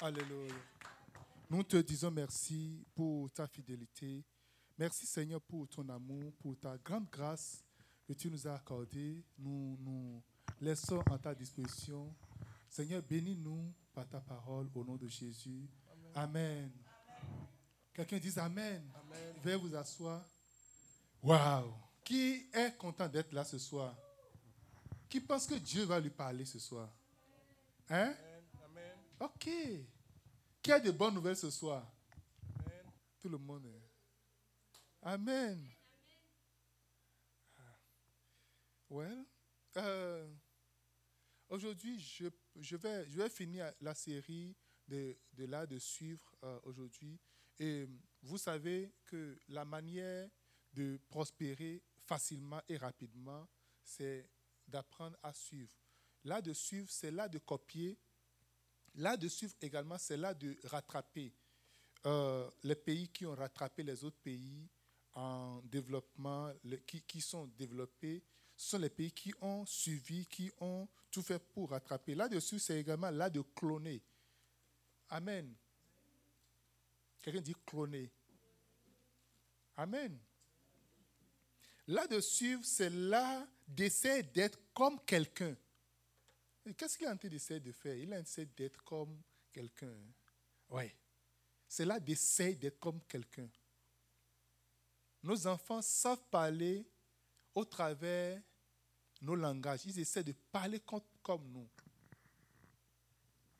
Alléluia. Nous te disons merci pour ta fidélité. Merci Seigneur pour ton amour, pour ta grande grâce que tu nous as accordée. Nous nous laissons en ta disposition. Seigneur, bénis-nous par ta parole au nom de Jésus. Amen. Quelqu'un dit Amen. Amen. Veuillez vous asseoir. Waouh! Qui est content d'être là ce soir? Qui pense que Dieu va lui parler ce soir? Hein? Amen. Ok. Qui a de bonnes nouvelles ce soir? Amen. Tout le monde. Amen. Well, euh, aujourd'hui, je, je, vais, je vais finir la série de, de là de suivre euh, aujourd'hui. Et vous savez que la manière de prospérer facilement et rapidement, c'est d'apprendre à suivre. Là de suivre, c'est là de copier. Là de suivre également, c'est là de rattraper. Euh, les pays qui ont rattrapé les autres pays en développement, qui, qui sont développés, ce sont les pays qui ont suivi, qui ont tout fait pour rattraper. Là-dessus, c'est également là de cloner. Amen. Quelqu'un dit cloner. Amen. Là de suivre, c'est là d'essayer d'être comme quelqu'un. Qu'est-ce qu'il est en train de faire? Il a essayé d'être comme quelqu'un. Oui. C'est là d'essayer d'être comme quelqu'un. Nos enfants savent parler au travers nos langages. Ils essaient de parler comme nous.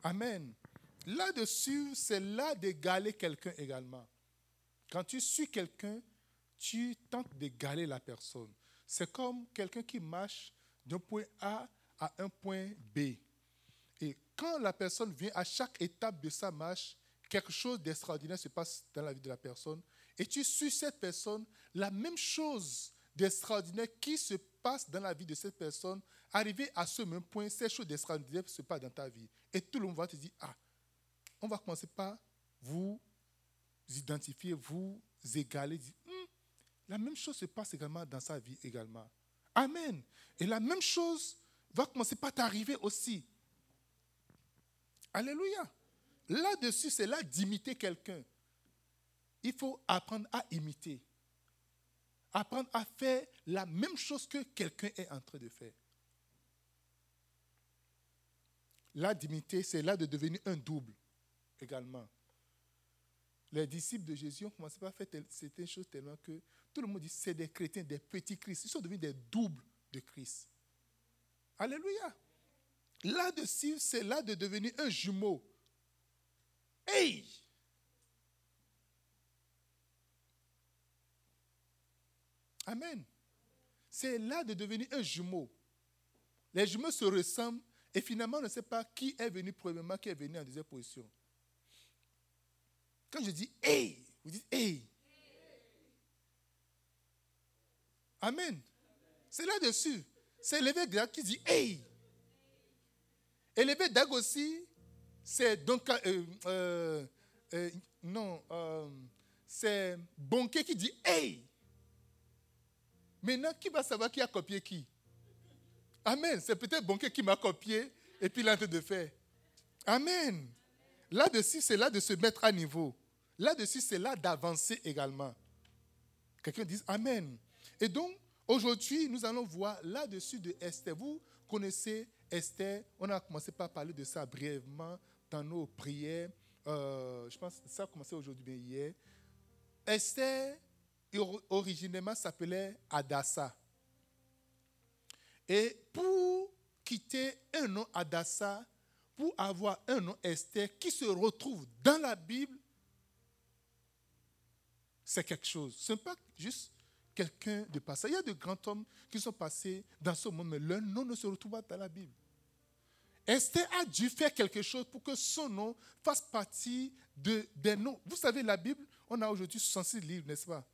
Amen. Là-dessus, c'est là d'égaler quelqu'un également. Quand tu suis quelqu'un, tu tentes d'égaler la personne. C'est comme quelqu'un qui marche d'un point A à un point B. Et quand la personne vient à chaque étape de sa marche, quelque chose d'extraordinaire se passe dans la vie de la personne. Et tu suis cette personne, la même chose d'extraordinaire qui se passe dans la vie de cette personne, arrivé à ce même point, ces choses d'extraordinaire se passent dans ta vie. Et tout le monde va te dire, ah, on va commencer par vous identifier, vous égaler, hmm, la même chose se passe également dans sa vie également. Amen. Et la même chose va commencer par t'arriver aussi. Alléluia. Là-dessus, c'est là d'imiter quelqu'un. Il faut apprendre à imiter. Apprendre à faire la même chose que quelqu'un est en train de faire. Là d'imiter, c'est là de devenir un double également. Les disciples de Jésus ont commencé par faire certaines choses tellement que tout le monde dit c'est des chrétiens, des petits Christ. Ils sont devenus des doubles de Christ. Alléluia. Là-dessus, c'est là de devenir un jumeau. Hey! Amen. C'est là de devenir un jumeau. Les jumeaux se ressemblent et finalement on ne sait pas qui est venu premièrement, qui est venu en deuxième position. Quand je dis hey, vous dites hey. Amen. C'est là-dessus. C'est l'évêque Dag qui dit hey. Et l'évêque Dag aussi, c'est donc. Euh, euh, euh, non, c'est Bonquet qui dit hey. Maintenant, qui va savoir qui a copié qui? Amen. C'est peut-être Bonquet qui m'a copié et puis a de faire. Amen. Là-dessus, c'est là de se mettre à niveau. Là-dessus, c'est là d'avancer également. Quelqu'un dit Amen. Et donc, aujourd'hui, nous allons voir là-dessus de Esther. Vous connaissez Esther. On a commencé par parler de ça brièvement dans nos prières. Euh, je pense que ça a commencé aujourd'hui, mais hier. Esther, originellement, s'appelait Adassa. Et pour quitter un nom Adassa, pour avoir un nom Esther qui se retrouve dans la Bible, c'est quelque chose. Ce n'est pas juste quelqu'un de passé. Il y a de grands hommes qui sont passés dans ce monde, mais leur nom ne se retrouve pas dans la Bible. Esther a dû faire quelque chose pour que son nom fasse partie de, des noms. Vous savez, la Bible, on a aujourd'hui 66 livres, n'est-ce pas?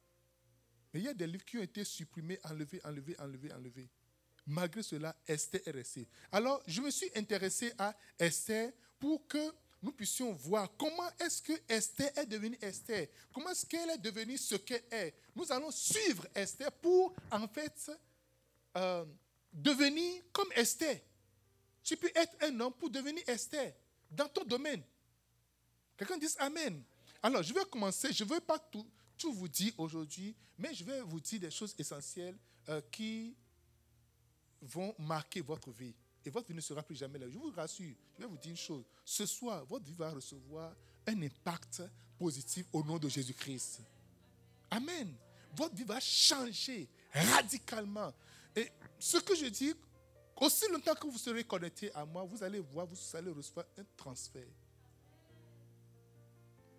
Mais il y a des livres qui ont été supprimés, enlevés, enlevés, enlevés, enlevés. Malgré cela, Esther est restée. Alors, je me suis intéressé à Esther pour que nous puissions voir comment est-ce que Esther est devenue Esther. Comment est-ce qu'elle est devenue ce qu'elle est. Nous allons suivre Esther pour, en fait, euh, devenir comme Esther. Tu peux être un homme pour devenir Esther dans ton domaine. Quelqu'un dit Amen. Alors, je vais commencer. Je ne veux pas tout, vous dire aujourd'hui, mais je vais vous dire des choses essentielles euh, qui vont marquer votre vie. Et votre vie ne sera plus jamais là. Je vous rassure, je vais vous dire une chose. Ce soir, votre vie va recevoir un impact positif au nom de Jésus-Christ. Amen. Votre vie va changer radicalement. Et ce que je dis, aussi longtemps que vous serez connecté à moi, vous allez voir, vous allez recevoir un transfert.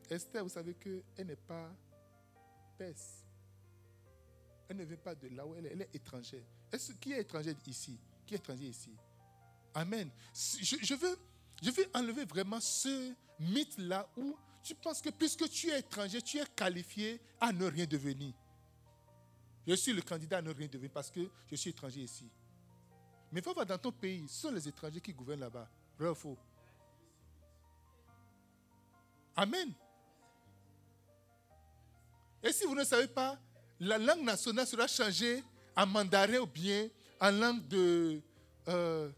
Esther, vous savez qu'elle n'est pas perse. Elle ne vient pas de là où elle est, elle est étrangère. Qui est étranger ici? Qui est étranger ici? Amen. Je, veux, enlever vraiment ce mythe-là où tu penses que puisque tu es étranger, tu es qualifié à ne rien devenir. Je suis le candidat à ne rien devenir parce que je suis étranger ici. Mais va voir dans ton pays, ce sont les étrangers qui gouvernent là-bas. Vrai Amen. Et si vous ne savez pas, la langue nationale sera changée en mandarin ou bien en langue de... Euh,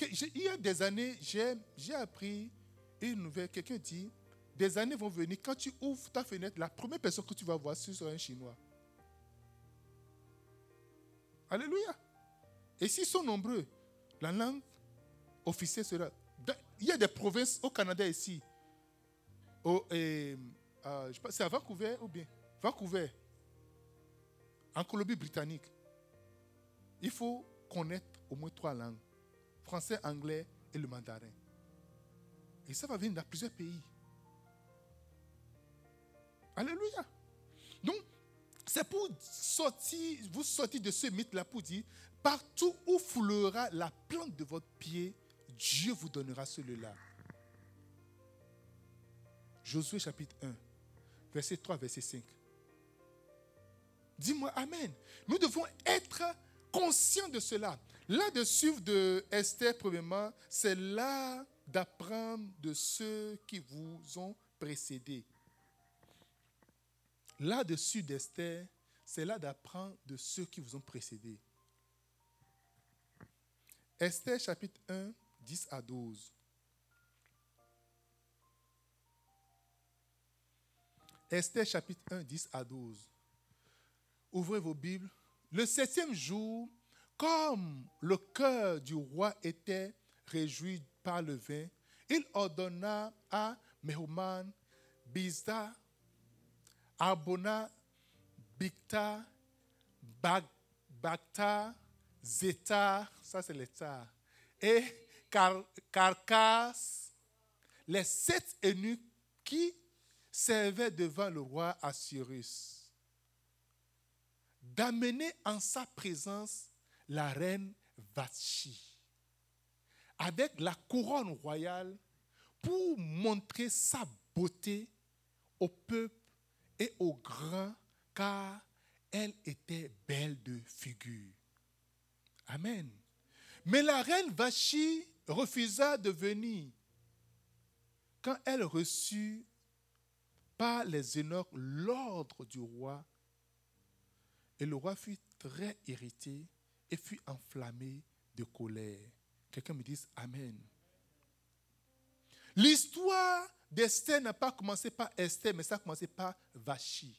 il y a des années, j'ai appris une nouvelle. Quelqu'un dit, des années vont venir, quand tu ouvres ta fenêtre, la première personne que tu vas voir, ce sera un Chinois. Alléluia. Et s'ils sont nombreux, la langue officielle sera... Il y a des provinces au Canada ici. Euh, c'est à Vancouver ou bien? Vancouver, en Colombie-Britannique, il faut connaître au moins trois langues français, anglais et le mandarin. Et ça va venir dans plusieurs pays. Alléluia. Donc, c'est pour sortir, vous sortir de ce mythe-là pour dire, partout où foulera la plante de votre pied, Dieu vous donnera celui-là. Josué chapitre 1, verset 3, verset 5. Dis-moi Amen. Nous devons être conscients de cela. Là-dessus de Esther, premièrement, c'est là d'apprendre de ceux qui vous ont précédé. Là-dessus d'Esther, c'est là d'apprendre de ceux qui vous ont précédé. Esther chapitre 1, 10 à 12. Esther chapitre 1, 10 à 12 ouvrez vos Bibles. Le septième jour, comme le cœur du roi était réjoui par le vin, il ordonna à Mehuman, Bizda, Arbona, Bicta, Bagta, Zeta, ça c'est l'État, et Carcas, les sept eunuques qui servaient devant le roi Assyrus d'amener en sa présence la reine Vachi avec la couronne royale pour montrer sa beauté au peuple et aux grands, car elle était belle de figure. Amen. Mais la reine Vachi refusa de venir quand elle reçut par les eunuques l'ordre du roi et le roi fut très irrité et fut enflammé de colère. Quelqu'un me dise Amen. L'histoire d'Esther n'a pas commencé par Esther, mais ça a commencé par Vachi.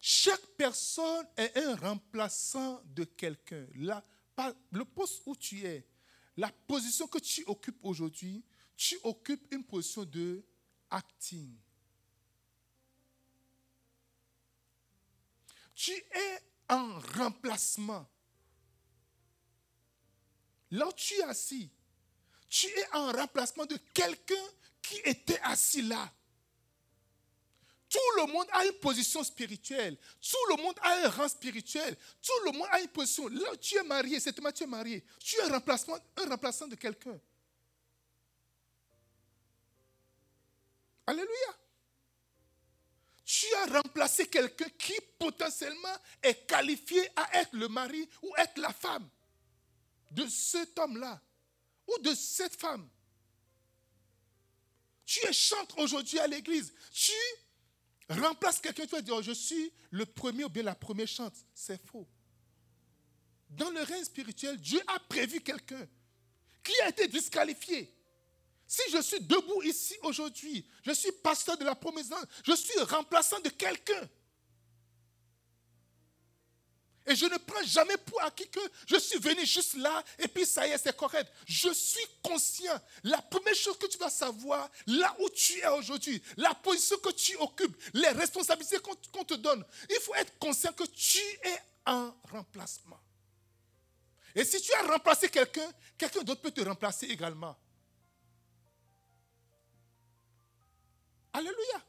Chaque personne est un remplaçant de quelqu'un. Le poste où tu es, la position que tu occupes aujourd'hui, tu occupes une position de acting. tu es en remplacement. Là où tu es assis, tu es en remplacement de quelqu'un qui était assis là. Tout le monde a une position spirituelle. Tout le monde a un rang spirituel. Tout le monde a une position. Là où tu es marié, c'est tu es marié. Tu es un remplacement, un remplaçant de quelqu'un. Alléluia tu as remplacé quelqu'un qui potentiellement est qualifié à être le mari ou être la femme de cet homme-là ou de cette femme. Tu es aujourd'hui à l'église. Tu remplaces quelqu'un, tu vas dire, oh, je suis le premier ou bien la première chante. C'est faux. Dans le règne spirituel, Dieu a prévu quelqu'un qui a été disqualifié. Si je suis debout ici aujourd'hui, je suis pasteur de la promesse, je suis remplaçant de quelqu'un. Et je ne prends jamais pour acquis que je suis venu juste là et puis ça y est, c'est correct. Je suis conscient. La première chose que tu dois savoir, là où tu es aujourd'hui, la position que tu occupes, les responsabilités qu'on te donne, il faut être conscient que tu es un remplacement. Et si tu as remplacé quelqu'un, quelqu'un d'autre peut te remplacer également. Alléluia.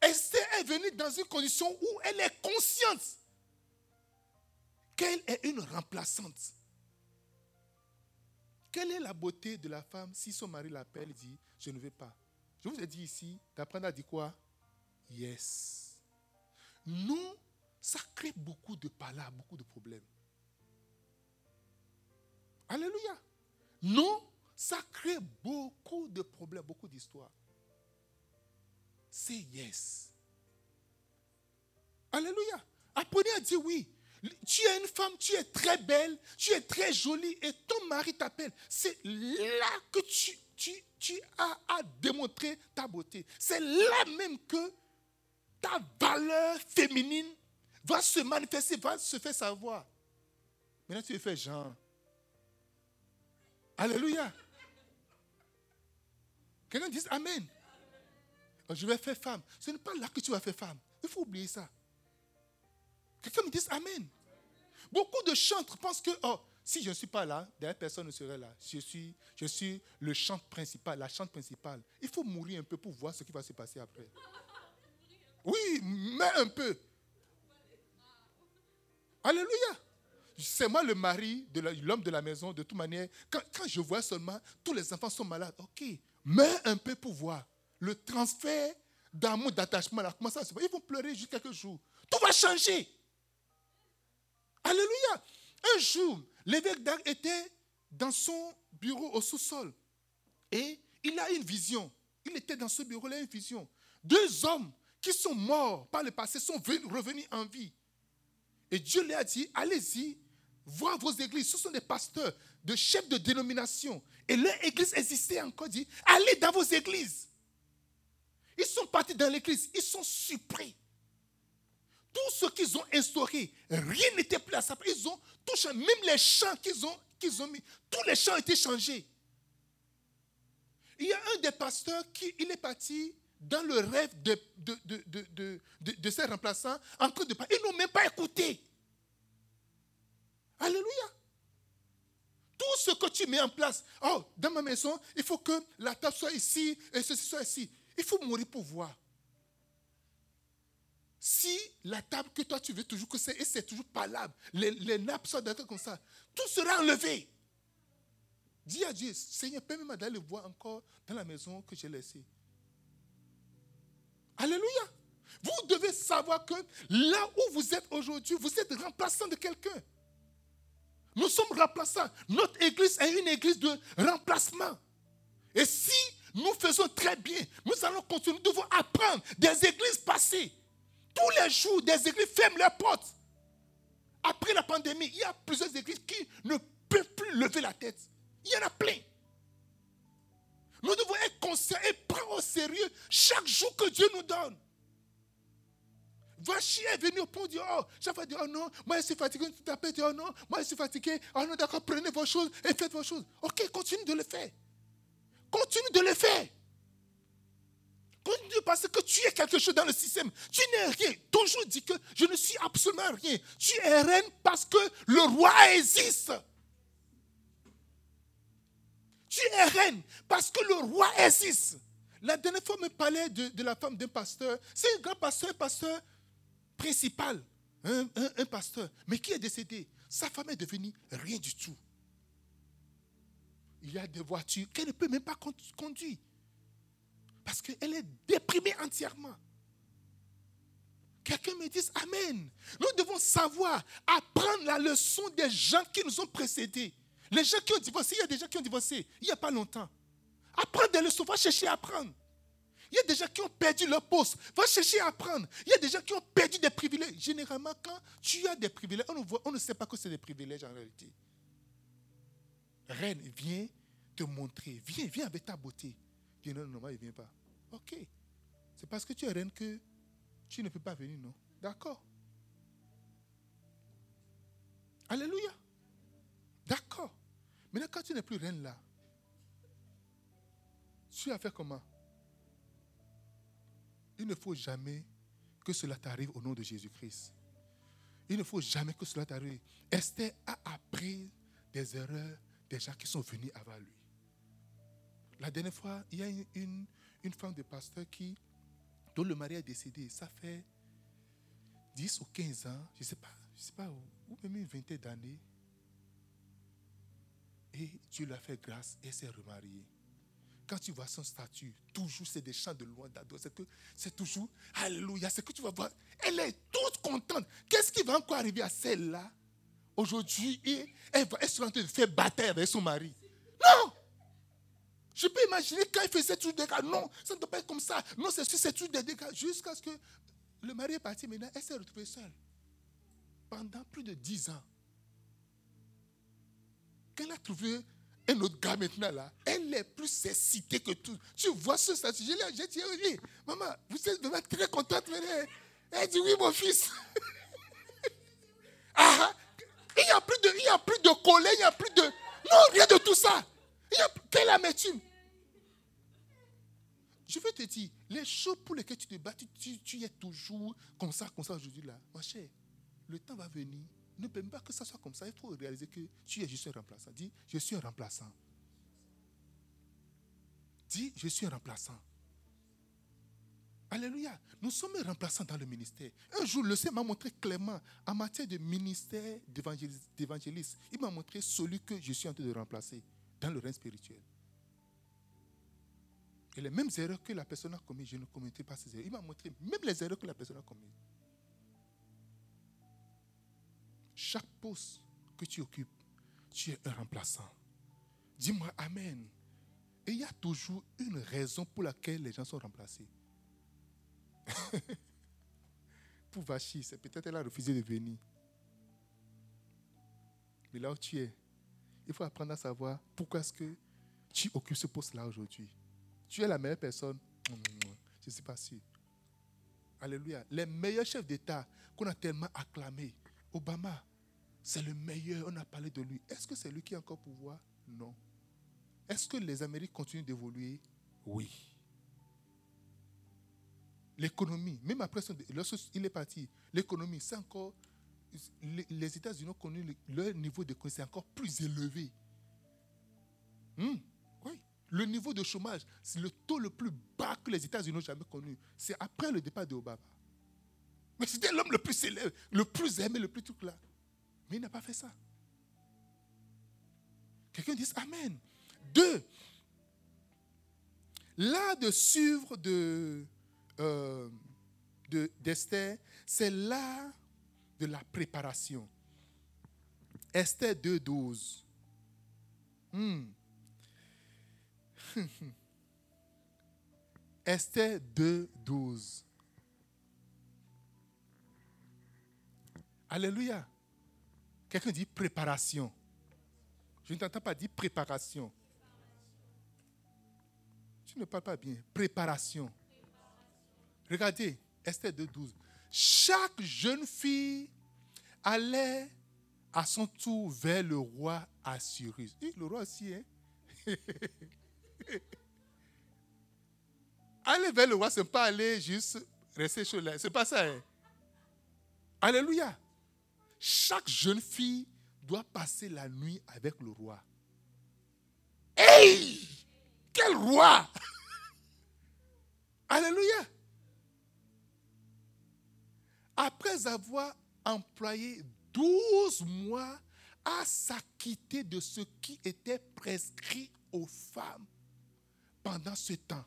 Esther est venue dans une condition où elle est consciente qu'elle est une remplaçante. Quelle est la beauté de la femme si son mari l'appelle et dit Je ne vais pas? Je vous ai dit ici, d'apprendre à dire quoi? Yes. Nous, ça crée beaucoup de palabres, beaucoup de problèmes. Alléluia. Non, ça crée beaucoup de problèmes, beaucoup d'histoires. C'est yes. Alléluia. Apprenez à dire oui. Tu es une femme, tu es très belle, tu es très jolie et ton mari t'appelle. C'est là que tu, tu, as à démontrer ta beauté. C'est là même que ta valeur féminine va se manifester, va se faire savoir. Maintenant, tu es fait genre. Alléluia. Quelqu'un dit Amen. Je vais faire femme. Ce n'est pas là que tu vas faire femme. Il faut oublier ça. Quelqu'un me dit Amen. Beaucoup de chantres pensent que, oh, si je ne suis pas là, derrière personne ne serait là. Je suis, je suis le chant principal, la chante principale. Il faut mourir un peu pour voir ce qui va se passer après. Oui, mais un peu. Alléluia. C'est moi le mari de l'homme de la maison, de toute manière. Quand, quand, je vois seulement, tous les enfants sont malades. Ok, mais un peu pour voir. Le transfert d'amour, d'attachement, là, comment ça se passe Ils vont pleurer juste quelques jours. Tout va changer. Alléluia. Un jour, l'évêque d'Arc était dans son bureau au sous-sol. Et il a une vision. Il était dans ce bureau, il a une vision. Deux hommes qui sont morts par le passé sont revenus en vie. Et Dieu lui a dit, allez-y, voir vos églises. Ce sont des pasteurs, de chefs de dénomination. Et leur église existait encore. Dit, allez dans vos églises. Ils sont partis dans l'église. Ils sont surpris. Tout ce qu'ils ont instauré, rien n'était plus à sa place. Ils ont tout changé. Même les chants qu'ils ont, qu'ils ont mis, tous les chants été changés. Il y a un des pasteurs qui il est parti dans le rêve de, de, de, de, de ses remplaçants en train de parler. Ils n'ont même pas écouté. Alléluia. Tout ce que tu mets en place, oh, dans ma maison, il faut que la table soit ici et ceci soit ici. Il faut mourir pour voir. Si la table que toi tu veux toujours que c'est, et c'est toujours palable, les, les nappes sont d'accord comme ça, tout sera enlevé. Dis à Dieu, Seigneur, permets-moi d'aller voir encore dans la maison que j'ai laissée. Alléluia. Vous devez savoir que là où vous êtes aujourd'hui, vous êtes remplaçant de quelqu'un. Nous sommes remplaçants. Notre église est une église de remplacement. Et si nous faisons très bien, nous allons continuer. Nous devons apprendre des églises passées. Tous les jours, des églises ferment leurs portes. Après la pandémie, il y a plusieurs églises qui ne peuvent plus lever la tête. Il y en a plein. Nous devons être conscients et prendre au sérieux chaque jour que Dieu nous donne. Vachi est venu au dit, oh, chaque dit, oh non, moi je suis fatigué, tu t'appelles, dit, oh non, moi je suis fatigué, oh non, d'accord, prenez vos choses et faites vos choses. Ok, continue de le faire. Continue de le faire. Continue parce que tu es quelque chose dans le système. Tu n'es rien. Toujours dit que je ne suis absolument rien. Tu es reine parce que le roi existe. Tu es reine parce que le roi existe. La dernière fois, on me parlait de, de la femme d'un pasteur. C'est un grand pasteur, un pasteur principal, un, pasteur, mais qui est décédé? Sa femme est devenue rien du tout. Il y a des voitures qu'elle ne peut même pas conduire. Parce qu'elle est déprimée entièrement. Quelqu'un me dit Amen. Nous devons savoir apprendre la leçon des gens qui nous ont précédés. Les gens qui ont divorcé, il y a des gens qui ont divorcé il n'y a pas longtemps. Apprendre des leçons, va chercher à apprendre. Il y a des gens qui ont perdu leur poste. Va chercher à apprendre. Il y a des gens qui ont perdu des privilèges. Généralement, quand tu as des privilèges, on ne, voit, on ne sait pas que c'est des privilèges en réalité. Reine, viens te montrer. Viens, viens avec ta beauté. Dit non, non, non, il ne vient pas. Ok. C'est parce que tu es reine que tu ne peux pas venir, non D'accord. Alléluia. D'accord. Maintenant, quand tu n'es plus reine là, tu as fait comment? Il ne faut jamais que cela t'arrive au nom de Jésus-Christ. Il ne faut jamais que cela t'arrive. Esther a appris des erreurs des gens qui sont venus avant lui. La dernière fois, il y a une, une, femme de pasteur qui, dont le mari est décédé. Ça fait 10 ou 15 ans, je ne sais pas, je sais pas, ou même une vingtaine d'années. Et Dieu lui a fait grâce et s'est remariée. Quand tu vois son statut, toujours c'est des chants de louange d'adoration. C'est toujours Alléluia. C'est que tu vas voir. Elle est toute contente. Qu'est-ce qui va encore arriver à celle-là? Aujourd'hui elle, va, être en train de faire bataille avec son mari Non Je peux imaginer quand il faisait tout des dégâts. Non, ça ne doit pas être comme ça. Non, c'est sûr, c'est tout des dégâts. Jusqu'à ce que le mari est parti maintenant, elle s'est retrouvée seule. Pendant plus de dix ans. Qu'elle a trouvé un autre gars maintenant là, elle est plus excitée que tout. Tu vois ce statut. J'ai dit, oui, maman, vous êtes vraiment très contente. Elle dit, oui, mon fils. ah, il n'y a plus de, il y a plus de colère, il n'y a plus de. Non, rien de tout ça. Il y quelle amertume. Je veux te dire, les choses pour lesquelles tu te bats, tu, tu, es toujours comme ça, comme ça aujourd'hui là. Ma chère, le temps va venir ne permet pas que ça soit comme ça. Il faut réaliser que tu es juste un remplaçant. Dis, je suis un remplaçant. Dis, je suis un remplaçant. Alléluia. Nous sommes remplaçants dans le ministère. Un jour, le Seigneur m'a montré clairement, en matière de ministère d'évangéliste, il m'a montré celui que je suis en train de remplacer dans le règne spirituel. Et les mêmes erreurs que la personne a commises, je ne commettais pas ces erreurs. Il m'a montré même les erreurs que la personne a commises. Chaque poste que tu occupes, tu es un remplaçant. Dis-moi Amen. Et il y a toujours une raison pour laquelle les gens sont remplacés. pour Vachi, c'est peut-être elle a refusé de venir. Mais là où tu es, il faut apprendre à savoir pourquoi est-ce que tu occupes ce poste-là aujourd'hui. Tu es la meilleure personne. Je ne suis pas sûr. Alléluia. Les meilleurs chefs d'État qu'on a tellement acclamés, Obama, c'est le meilleur, on a parlé de lui. Est-ce que c'est lui qui a encore pouvoir? Non. Est-ce que les Amériques continuent d'évoluer? Oui. L'économie, même après lorsqu'il est parti, l'économie, c'est encore. Les États-Unis ont connu leur niveau de c'est encore plus élevé. Hmm, oui. Le niveau de chômage, c'est le taux le plus bas que les États-Unis ont jamais connu. C'est après le départ de. Mais c'était l'homme le plus célèbre, le plus aimé, le plus tout là. Mais il n'a pas fait ça. Quelqu'un dit Amen. Deux, l'art de suivre de, euh, d'Esther, c'est l'art de la préparation. Esther 2.12. Hmm. Esther 2.12. Alléluia. Quelqu'un dit préparation. Je ne t'entends pas dire préparation. Tu ne parles pas bien. Préparation. Regardez, Esther 2.12. Chaque jeune fille allait à son tour vers le roi Assyrus. le roi aussi, hein? aller vers le roi, ce n'est pas aller juste rester chaud là. Ce n'est pas ça. Hein? Alléluia. Chaque jeune fille doit passer la nuit avec le roi. Hey! Quel roi! Alléluia! Après avoir employé 12 mois à s'acquitter de ce qui était prescrit aux femmes pendant ce temps,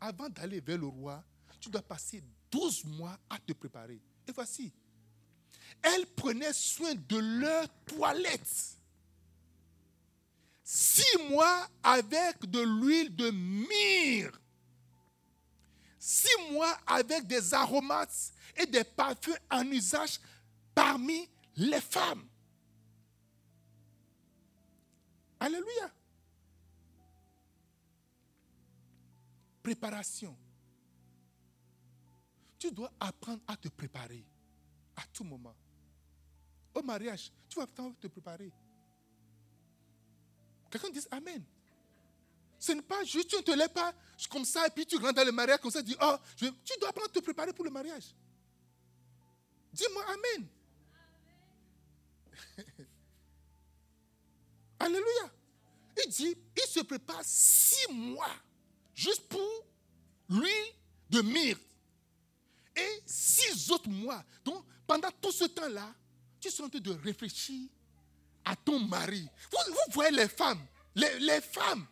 avant d'aller vers le roi, tu dois passer 12 mois à te préparer. Et voici, elles prenaient soin de leur toilette. Six mois avec de l'huile de myrrhe. Six mois avec des aromates et des parfums en usage parmi les femmes. Alléluia. préparation. Tu dois apprendre à te préparer à tout moment. Au mariage, tu vas te préparer. Quelqu'un dit Amen. Ce n'est pas juste, tu ne te lèves pas comme ça et puis tu rentres dans le mariage comme ça, tu dis, oh, tu dois apprendre à te préparer pour le mariage. Dis-moi Amen. Alléluia. Il dit, il se prépare six mois juste pour l'huile de myrte. Et six autres mois. Donc, pendant tout ce temps-là, tu es en train de réfléchir à ton mari. Vous, voyez les femmes, les, femmes.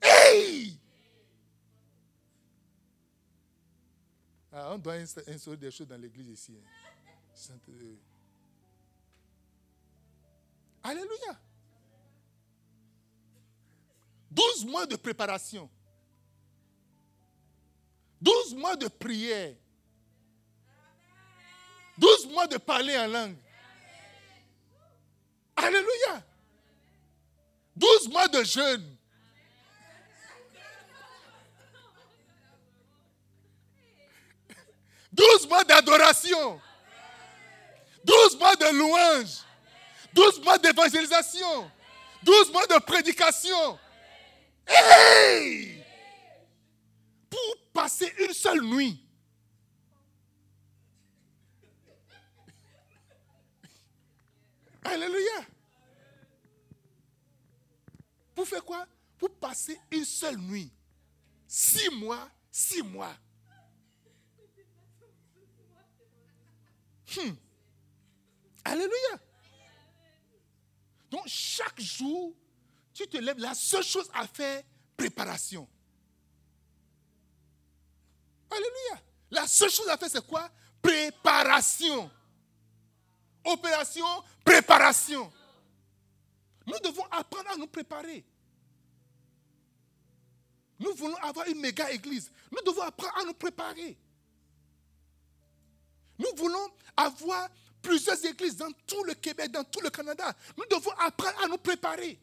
Hey! Ah, on doit instaurer des choses dans l'église ici. Hein. Alléluia. 12 mois de préparation. 12 mois de prière. 12 mois de parler en langue. Alléluia. 12 mois de jeûne. Douze mois d'adoration. Douze mois de louange. Douze mois d'évangélisation. Douze mois de prédication. Hey! Pour passer une seule nuit. Alléluia. Pour faire quoi? Pour passer une seule nuit. Six mois, six mois. Hmm. Alléluia. Donc chaque jour, tu te lèves, la seule chose à faire, préparation. Alléluia. La seule chose à faire, c'est quoi? Préparation. Opération, préparation. Nous devons apprendre à nous préparer. Nous voulons avoir une méga église. Nous devons apprendre à nous préparer. Nous voulons avoir plusieurs églises dans tout le Québec, dans tout le Canada. Nous devons apprendre à nous préparer.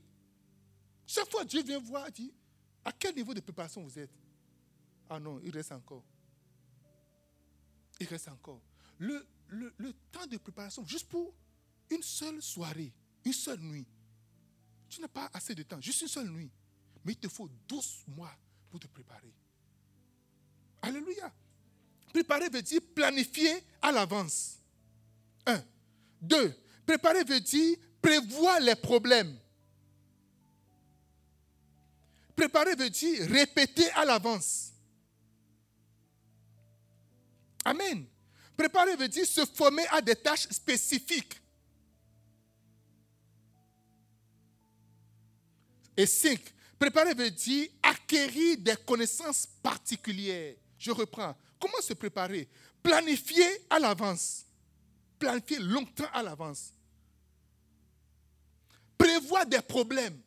Chaque fois Dieu vient voir, dit, à quel niveau de préparation vous êtes? Ah non, il reste encore. Il reste encore. Le, le, temps de préparation, juste pour une seule soirée, une seule nuit. Tu n'as pas assez de temps, juste une seule nuit. Mais il te faut 12 mois pour te préparer. Alléluia. Préparer veut dire planifier à l'avance. Un. Deux. Préparer veut dire prévoir les problèmes. Préparer veut dire répéter à l'avance. Amen. Préparer veut dire se former à des tâches spécifiques. Et cinq, préparer veut dire acquérir des connaissances particulières. Je reprends. Comment se préparer? Planifier à l'avance. Planifier longtemps à l'avance. Prévoir des problèmes.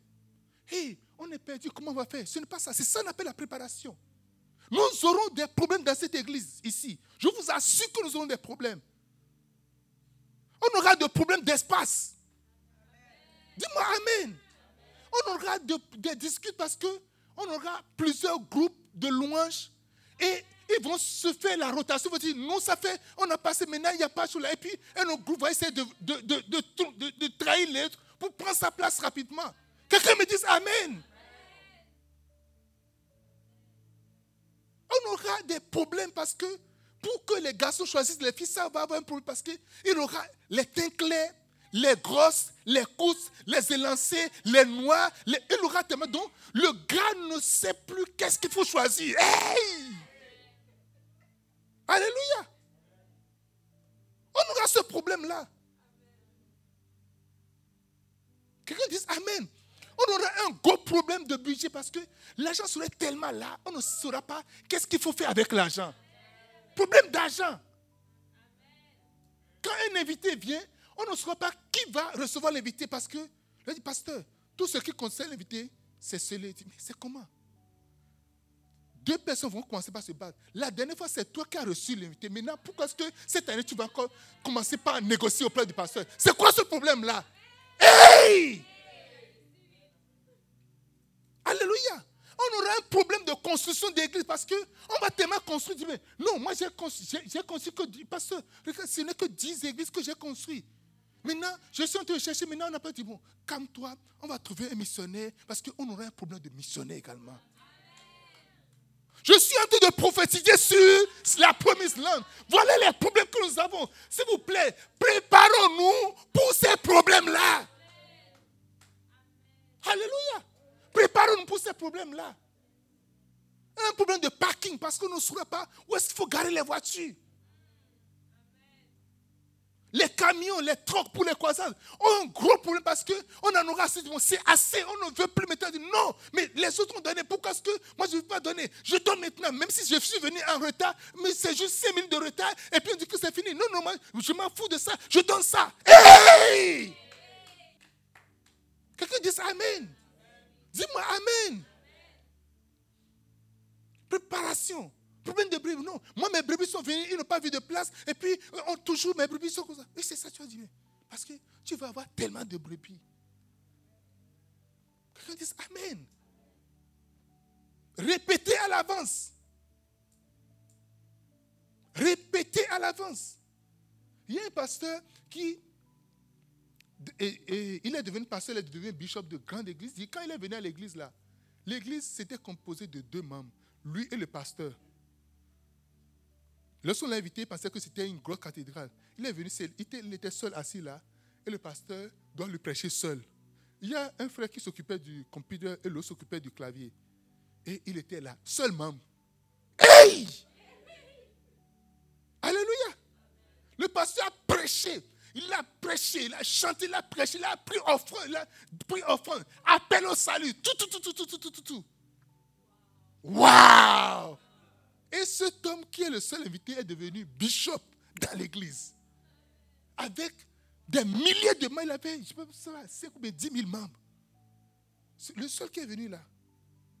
Hey, on est perdu, comment on va faire? Ce n'est pas ça. C'est ça qu'on appelle la préparation. Nous aurons des problèmes dans cette église ici. Je vous assure que nous aurons des problèmes. On aura des problèmes d'espace. Dis-moi Amen. On aura des discutes parce que on aura plusieurs groupes de louanges et ils vont se faire la rotation. Ils vont dire, nous, ça fait, on a passé, maintenant, il n'y a pas sur là. Et puis, un autre groupe va essayer de, de, de, trahir l'autre pour prendre sa place rapidement. Quelqu'un me dise Amen. On aura des problèmes parce que pour que les garçons choisissent les filles, ça va avoir un problème parce qu'il aura les teints clairs, les grosses, les cousses, les élancés, les noirs. il aura tellement. Donc, le gars ne sait plus qu'est-ce qu'il faut choisir. Alléluia. On aura ce problème-là. Quelqu'un dit Amen on aura un gros problème de budget parce que l'argent serait tellement là, on ne saura pas qu'est-ce qu'il faut faire avec l'argent. Problème d'argent. Quand un invité vient, on ne saura pas qui va recevoir l'invité parce que, je dis, pasteur, tout ce qui concerne l'invité, c'est celui mais c'est comment? Deux personnes vont commencer par se battre. La dernière fois, c'est toi qui as reçu l'invité. Maintenant, pourquoi est-ce que cette année, tu vas encore commencer par négocier auprès du pasteur? C'est quoi ce problème-là? Hey Alléluia. on aura un problème de construction d'église parce qu'on va tellement construire. Mais non, moi j'ai construit, que parce que ce n'est que 10 églises que j'ai construites. Maintenant, je suis en train de chercher. Maintenant, on n'a pas dit, bon, calme-toi, on va trouver un missionnaire parce qu'on aura un problème de missionnaire également. Je suis en train de prophétiser sur la promise land. Voilà les problèmes que nous avons. S'il vous plaît, préparons-nous pour ces problèmes-là. Alléluia. Préparons-nous pour ces problèmes-là. Un problème de parking parce qu'on ne saura pas où est-ce qu'il faut garer les voitures. Les camions, les trocs pour les croissants ont un gros problème parce qu'on en aura assez. C'est assez, on ne veut plus maintenant dire non. Mais les autres ont donné. Pourquoi est-ce que moi je ne veux pas donner? Je donne maintenant, même si je suis venu en retard, mais c'est juste 5 minutes de retard et puis on dit que c'est fini. Non, non, moi je m'en fous de ça. Je donne ça. Quelqu'un dit Amen. Dis-moi Amen. Préparation. Problème de brebis, non. Moi, mes brebis sont venus, ils n'ont pas vu de place. Et puis, on, toujours, mes brebis sont comme ça. Et c'est ça, tu vas dire. Parce que tu vas avoir tellement de brebis. Quelqu'un dit Amen. Répétez à l'avance. Répétez à l'avance. Il y a un pasteur qui il est devenu pasteur, il est devenu bishop de grande église. quand il est venu à l'église là, l'église s'était composée de deux membres, lui et le pasteur. Lorsqu'on l'a invité, il pensait que c'était une grosse cathédrale. Il est venu seul, il était seul assis là, et le pasteur doit lui prêcher seul. Il y a un frère qui s'occupait du computer et l'autre s'occupait du clavier. Et il était là, seul membre. Hey! Alléluia! Le pasteur a prêché. Il a prêché, il a chanté, il a prêché, il a pris offrande, il a pris offrande. Appel au salut. Tout, tout, tout, tout, tout, tout, tout, tout. Waouh! Et cet homme qui est le seul invité est devenu bishop dans l'église. Avec des milliers de membres. Il avait, je sais pas, 10 000 membres. Le seul qui est venu là.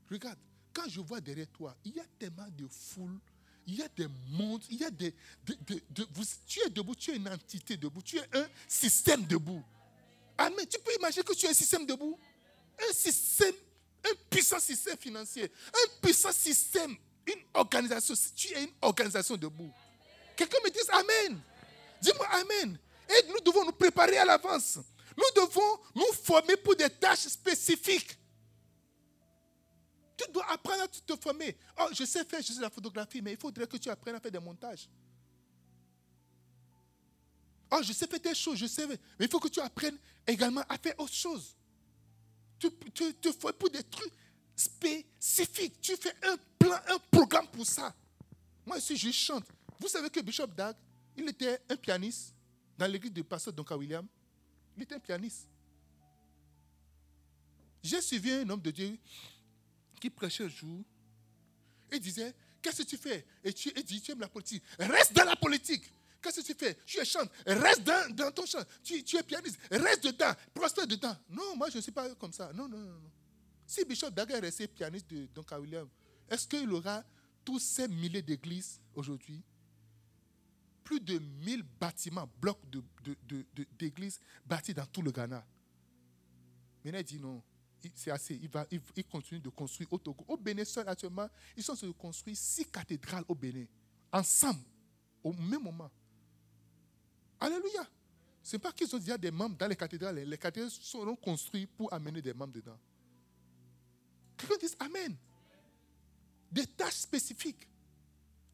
Regarde, quand je vois derrière toi, il y a tellement de foules, il y a des mondes, il y a des. tu es debout, tu es une entité debout, tu es un système debout. Amen. Tu peux imaginer que tu es un système debout? Un système, un puissant système financier, un puissant système une organisation, si tu es une organisation debout, quelqu'un me dise Amen. Dis-moi Amen. Et nous devons nous préparer à l'avance. Nous devons nous former pour des tâches spécifiques. Tu dois apprendre à te former. Oh, je sais faire, je sais la photographie, mais il faudrait que tu apprennes à faire des montages. Oh, je sais faire des choses, je sais, mais il faut que tu apprennes également à faire autre chose. Tu te formes pour des trucs spécifiques. Tu fais un plan, un programme pour ça. Moi, je chante. Vous savez que Bishop Dag, il était un pianiste dans l'église du pasteur Donka William. Il était un pianiste. J'ai suivi un homme de Dieu qui prêchait un jour et disait Qu'est-ce que tu fais? Et tu et Tu aimes la politique. Reste dans la politique. Qu'est-ce que tu fais? Tu es chante. Reste dans, ton chant. Tu, es pianiste. Reste dedans. Prospère dedans. Non, moi, je ne suis pas comme ça. Non, non, non. non. Si Bishop Dag est resté pianiste de Donka William, est-ce qu'il aura tous ces milliers d'églises aujourd'hui? Plus de 1000 bâtiments, blocs d'églises bâtis dans tout le Ghana. Maintenant, il dit non, c'est assez. Il, va, il, continue de construire au Togo. Au Bénin, seul actuellement, ils sont en train de construire six cathédrales au Bénin, ensemble, au même moment. Alléluia. Ce n'est pas qu'ils ont déjà des membres dans les cathédrales. Les cathédrales seront construites pour amener des membres dedans. Quelqu'un dit Amen des tâches spécifiques.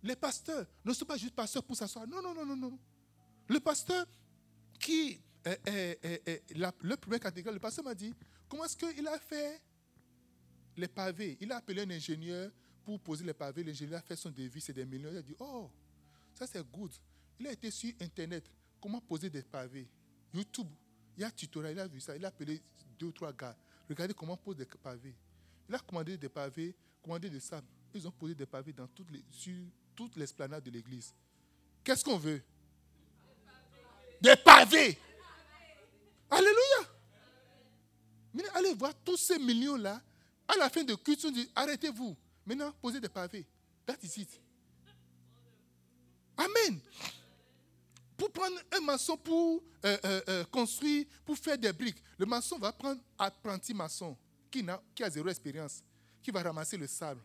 Les pasteurs ne sont pas juste pasteurs pour s'asseoir. Non, non, non, non, non. Le pasteur qui est, le premier catégorie, le pasteur m'a dit, comment est-ce qu'il a fait les pavés? Il a appelé un ingénieur pour poser les pavés. L'ingénieur a fait son devis, c'est des millions. Il a dit, oh, ça c'est good. Il a été sur Internet, comment poser des pavés? YouTube, il y a un tutoriel, il a vu ça. Il a appelé deux ou trois gars. Regardez comment poser des pavés. Il a commandé des pavés, commandé des sables ils ont posé des pavés dans sur toute l'esplanade de l'église. Qu'est-ce qu'on veut? Des pavés. Alléluia. Mais allez voir tous ces millions-là. À la fin de culte, on dit arrêtez-vous. Maintenant, posez des pavés. That is it. Amen. Pour prendre un maçon pour euh, euh, euh, construire, pour faire des briques, le maçon va prendre apprenti maçon qui, a, zéro expérience qui va ramasser le sable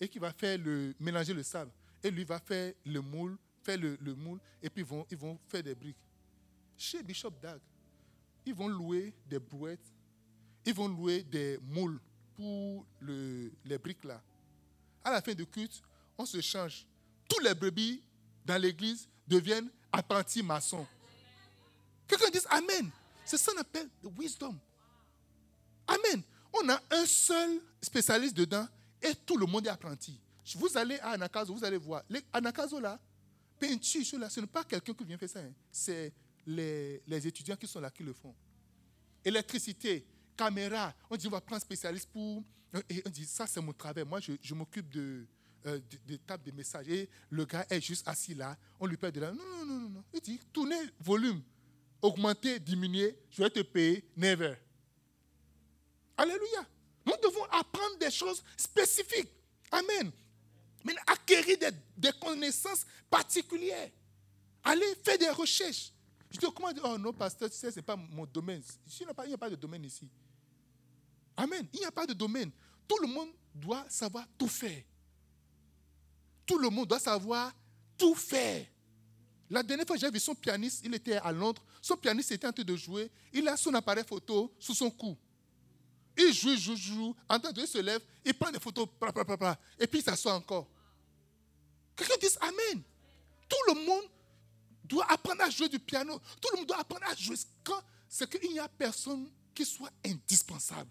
et qui va faire le, mélanger le sable. Et lui va faire le moule, faire le, moule, et puis ils vont, ils vont faire des briques. Chez Bishop Dag, ils vont louer des brouettes, ils vont louer des moules pour le, les briques là. À la fin du culte, on se change. Tous les brebis dans l'église deviennent apprentis maçons. Quelqu'un dit Amen. C'est ça qu'on appelle the wisdom. Amen. On a un seul spécialiste dedans et tout le monde est apprenti. Vous allez à Anakazo, vous allez voir. Les, Anakazo là, peinture, là, ce n'est pas quelqu'un qui vient faire ça. Hein. C'est les, étudiants qui sont là qui le font. Électricité, caméra, on dit on va prendre spécialiste pour. Et on dit ça c'est mon travail. Moi je, m'occupe de, euh, de, table de messages. Et le gars est juste assis là, on lui paye de là. Non, non, non, non. Il dit tournez volume, augmenter, diminuer, je vais te payer, never. Alléluia. Nous devons apprendre des choses spécifiques. Amen. Mais acquérir des, connaissances particulières. Allez faire des recherches. Je dis, comment dire, oh non, pasteur, tu sais, ce n'est pas mon domaine. il n'y a, pas de domaine ici. Amen. Il n'y a pas de domaine. Tout le monde doit savoir tout faire. Tout le monde doit savoir tout faire. La dernière fois, j'ai vu son pianiste, il était à Londres. Son pianiste était en train de jouer. Il a son appareil photo sous son cou. Il joue, joue, joue. En temps il se lève, il prend des photos, et puis il s'assoit encore. Quelqu'un dit Amen. Tout le monde doit apprendre à jouer du piano. Tout le monde doit apprendre à jouer. Quand c'est qu'il n'y a personne qui soit indispensable.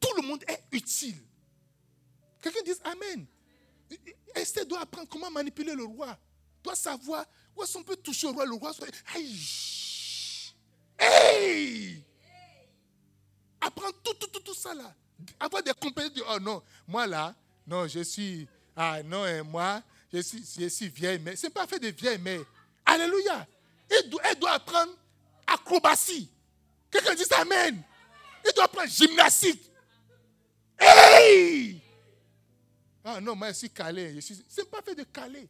Tout le monde est utile. Quelqu'un dit Amen. Esther doit apprendre comment manipuler le roi. Doit savoir où est-ce qu'on peut toucher au roi. Le roi soit. Hey! Apprendre tout, tout, tout, tout ça là. Avoir des compétences de, oh non, moi là, non, je suis, ah non, hein, moi, je suis, je suis vieille mais Ce n'est pas fait de vieille mais Alléluia. Elle doit, elle doit apprendre acrobatie. Quelqu'un dit Amen. Elle doit apprendre gymnastique. Hey! Ah non, moi je suis calé. Ce n'est pas fait de calé.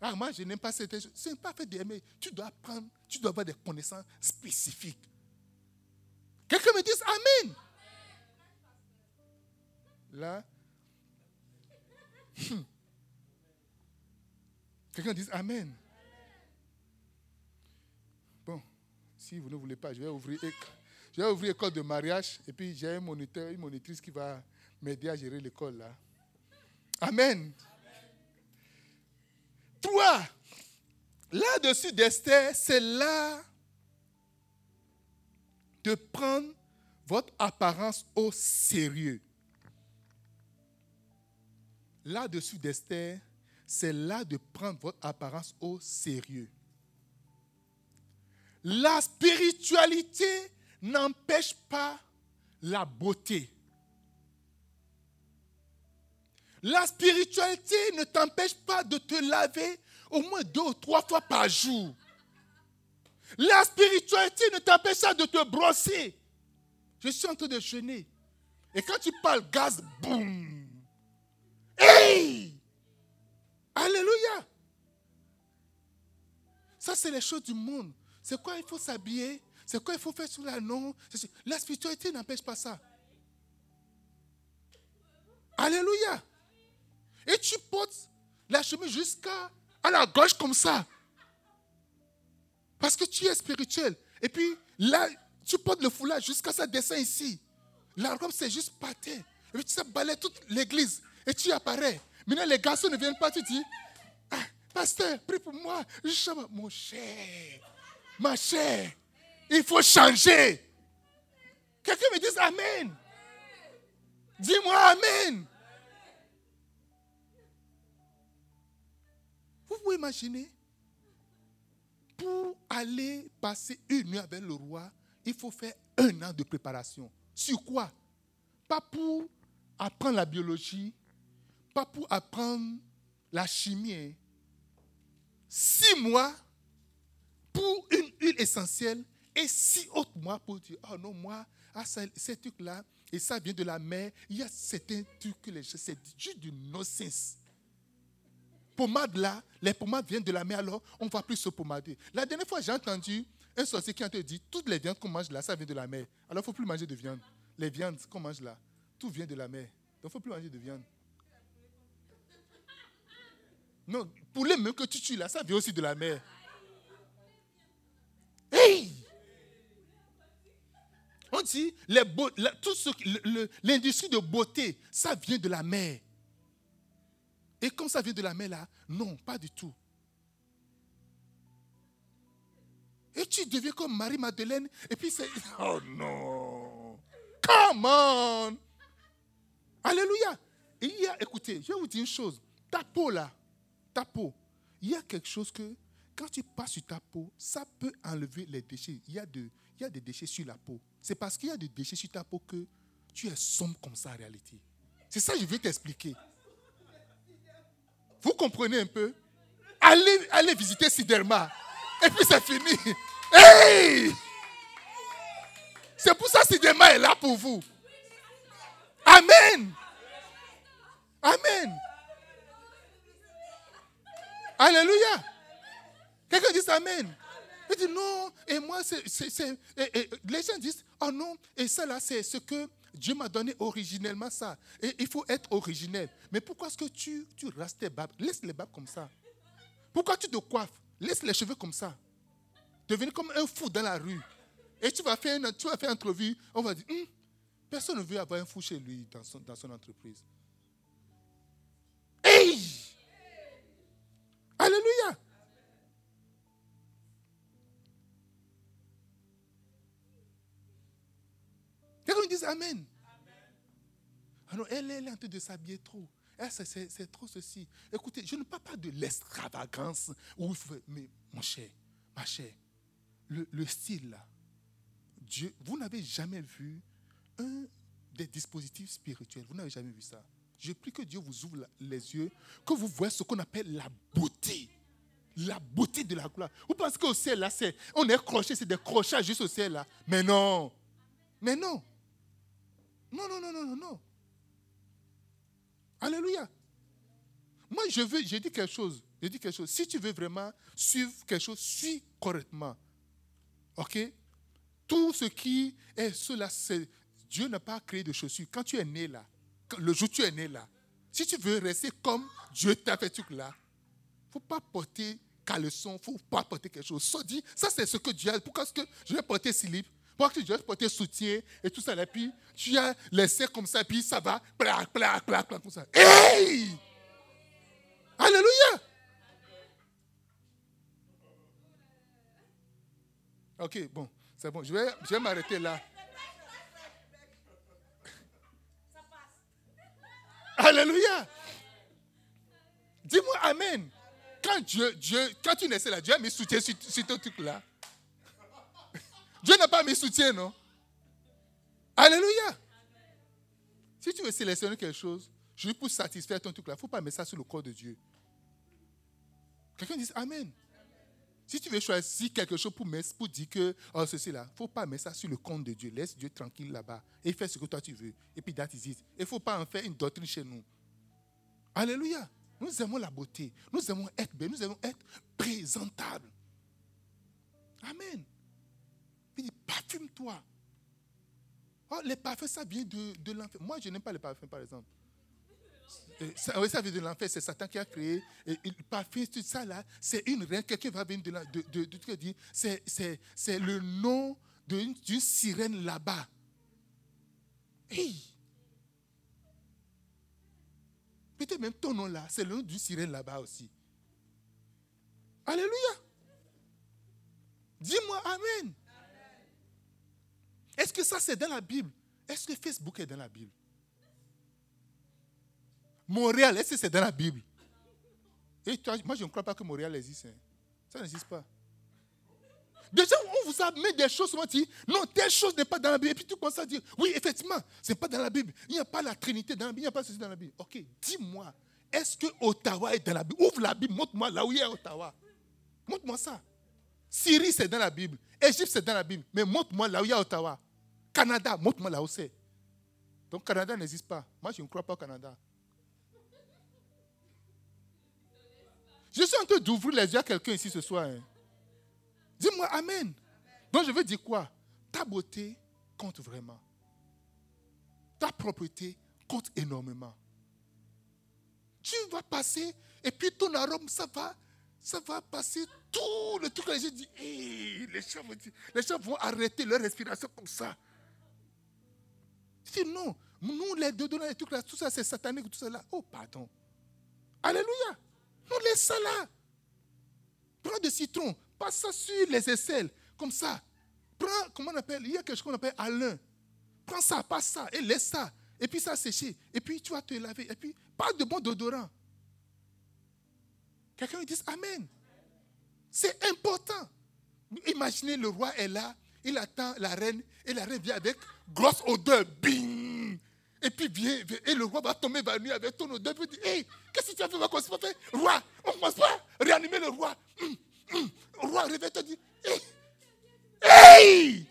Ah, moi je n'aime pas cette chose. Ce n'est pas fait d'aimer. Tu dois apprendre, tu dois avoir des connaissances spécifiques. Quelqu'un me dit Amen. Là. Hmm. Quelqu'un dit Amen. Bon, si vous ne voulez pas, je vais ouvrir, je école de mariage et puis j'ai un moniteur, une monitrice qui va m'aider à gérer l'école là. Amen. Trois. Là-dessus d'Esther, c'est là de prendre votre apparence au sérieux. Là-dessus d'Esther, c'est là de prendre votre apparence au sérieux. La spiritualité n'empêche pas la beauté. La spiritualité ne t'empêche pas de te laver au moins deux ou trois fois par jour. La spiritualité ne t'empêche pas de te brosser. Je suis en train de jeûner. Et quand tu parles gaz, boum. Hey! Alléluia! Ça, c'est les choses du monde. C'est quoi il faut s'habiller? C'est quoi il faut faire sur la non? La spiritualité n'empêche pas ça. Alléluia! Et tu portes la chemise jusqu'à à la gauche comme ça. Parce que tu es spirituel. Et puis là, tu portes le foulard jusqu'à ça descend ici. La robe, c'est juste pâté. Et puis tu sais balayer toute l'église. Et tu apparais. Maintenant, les garçons ne viennent pas. Tu dis, ah, pasteur, prie pour moi. Je mon cher, ma chère, il faut changer. Quelqu'un me dit Amen. Dis-moi Amen. Vous pouvez imaginer pour aller passer une nuit avec le roi, il faut faire un an de préparation. Sur quoi? Pas pour apprendre la biologie, pas pour apprendre la chimie. Hein. Six mois pour une huile essentielle et six autres mois pour dire, oh non, moi, ah, ces trucs-là, et ça vient de la mer, il y a certains trucs que les gens, c'est juste du nonsense là, les pommades viennent de la mer, alors on ne va plus se pommader. La dernière fois, j'ai entendu un sorcier qui a dit toutes les viandes qu'on mange là, ça vient de la mer. Alors il ne faut plus manger de viande. les viandes qu'on mange là, tout vient de la mer. Donc, il ne faut plus manger de viande. Non, poulet même que tu tues là, ça vient aussi de la mer. Hey! On dit, les tout ce, l'industrie de beauté, ça vient de la mer. Et comme ça vient de la mer là, non, pas du tout. Et tu deviens comme Marie-Madeleine, et puis c'est... Oh non! Come on! Alléluia! Et il y a, écoutez, je vais vous dire une chose. Ta peau là, ta peau, il y a quelque chose que, quand tu passes sur ta peau, ça peut enlever les déchets. Il y a, de, il y a des déchets sur la peau. C'est parce qu'il y a des déchets sur ta peau que tu es sombre comme ça en réalité. C'est ça que je vais t'expliquer. Vous comprenez un peu? Allez, allez visiter Siderma. Et puis c'est fini. Hey! C'est pour ça que Siderma est là pour vous. Amen. Amen. Alléluia. Quelqu'un dit Amen. Il dit non, et moi, c'est, les gens disent, oh non, et ça là, c'est ce que Dieu m'a donné originellement ça. Et il faut être originel. Mais pourquoi est-ce que tu, tu restes tes babes? Laisse les babes comme ça. Pourquoi tu te coiffes? Laisse les cheveux comme ça. Devenez comme un fou dans la rue. Et tu vas faire une, tu vas faire entrevue. On va dire, hum, personne ne veut avoir un fou chez lui dans son entreprise. Amen. Alors, elle, elle est en train de s'habiller trop. C'est trop ceci. Écoutez, je ne parle pas de l'extravagance. Mais mon cher, ma chère, le, le style là, Dieu, vous n'avez jamais vu un des dispositifs spirituels. Vous n'avez jamais vu ça. Je prie que Dieu vous ouvre les yeux, que vous voyez ce qu'on appelle la beauté. La beauté de la gloire. Vous pensez qu'au ciel, là, on est croché, c'est des crochages juste au ciel, là. Mais non. Mais non. Non, non, non, non, non, non. Alléluia. Moi, je veux, j'ai dit quelque chose. J'ai dit quelque chose. Si tu veux vraiment suivre quelque chose, suis correctement. OK? Tout ce qui est cela, c'est. Dieu n'a pas créé de chaussures. Quand tu es né là, le jour où tu es né là, si tu veux rester comme Dieu t'a fait truc là, il ne faut pas porter caleçon, il ne faut pas porter quelque chose. Ça, dit, ça c'est ce que Dieu a. Pourquoi est-ce que je vais porter slip? Que je vais porter soutien et tout ça. Et puis tu as laissé comme ça, puis ça va, plac, plac, comme ça. Hey! Alléluia! Ok, bon, c'est bon. Je vais, je vais m'arrêter là. Alléluia. Dis-moi Amen. Quand Dieu, Dieu, quand tu naissais là, Dieu a mis soutien sur, sur ton truc là. Dieu n'a pas mis soutien, non? Alléluia. Si tu veux sélectionner quelque chose, juste pour satisfaire ton truc là, il ne faut pas mettre ça sur le corps de Dieu. Quelqu'un dit Amen. Si tu veux choisir quelque chose pour, mettre, pour dire que oh, ceci là, il ne faut pas mettre ça sur le compte de Dieu. Laisse Dieu tranquille là-bas et fais ce que toi tu veux. Et puis that is it. Il ne faut pas en faire une doctrine chez nous. Alléluia. Nous aimons la beauté. Nous aimons être belle. Nous aimons être présentables. Amen. Il dit, parfume-toi. Oh, les parfums, ça vient de, l'enfer. Moi, je n'aime pas les parfums, par exemple. Ça, oui, ça vient de l'enfer, c'est Satan qui a créé. Et, le parfum, tout ça là, c'est une reine. Quelqu'un va venir de là, de, c'est le nom d'une sirène là-bas. Hey! Peut-être même ton nom là, c'est le nom d'une sirène là-bas aussi. Alléluia. Dis-moi Amen. Est-ce que ça c'est dans la Bible? Est-ce que Facebook est dans la Bible? Montréal, est-ce que c'est dans la Bible? Et moi, je ne crois pas que Montréal existe. Hein. Ça n'existe pas. Déjà, on vous a mis des choses, on dit, non, telle chose n'est pas dans la Bible. Et puis tu commences à dire, oui, effectivement, ce n'est pas dans la Bible. Il n'y a pas la Trinité dans la Bible, il n'y a pas ceci dans la Bible. Ok, dis-moi, est-ce que Ottawa est dans la Bible? Ouvre la Bible, montre-moi là où il y a Ottawa. Montre-moi ça. Syrie, c'est dans la Bible. Égypte, c'est dans la Bible. Mais montre-moi là où il y a Ottawa. Canada, montre-moi là où c'est. Donc, Canada n'existe pas. Moi, je ne crois pas au Canada. Je suis en train d'ouvrir les yeux à quelqu'un ici ce soir. Hein. Dis-moi Amen. Donc je veux dire quoi? Ta beauté compte vraiment. propreté compte énormément. Tu vas passer et puis ton arôme, ça va, ça va passer tout le truc. Les gens disent, les, gens vont les gens vont arrêter leur respiration comme ça. Je non, nous les deux, les trucs là, tout ça c'est satanique, tout ça là. Oh, pardon. Alléluia. Non, laisse ça là. Prends des citrons, passe ça sur les aisselles, comme ça. Prends, comment on appelle, il y a quelque chose qu'on appelle Alain. Prends ça, passe ça, et laisse ça. Et puis ça sécher. Et puis tu vas te laver. Et puis, pas de bon odorant. Quelqu'un lui dit Amen. C'est important. Imaginez le roi est là, il attend la reine, et la reine vient avec grosse odeur. Bing Et puis vient, et le roi va tomber va nuit avec ton odeur. Puis dit Hé, qu'est-ce que tu as fait que tu fait Roi, on ne commence pas réanimer le roi. Hum, hum. Roi, réveille-toi, dit Hé Hey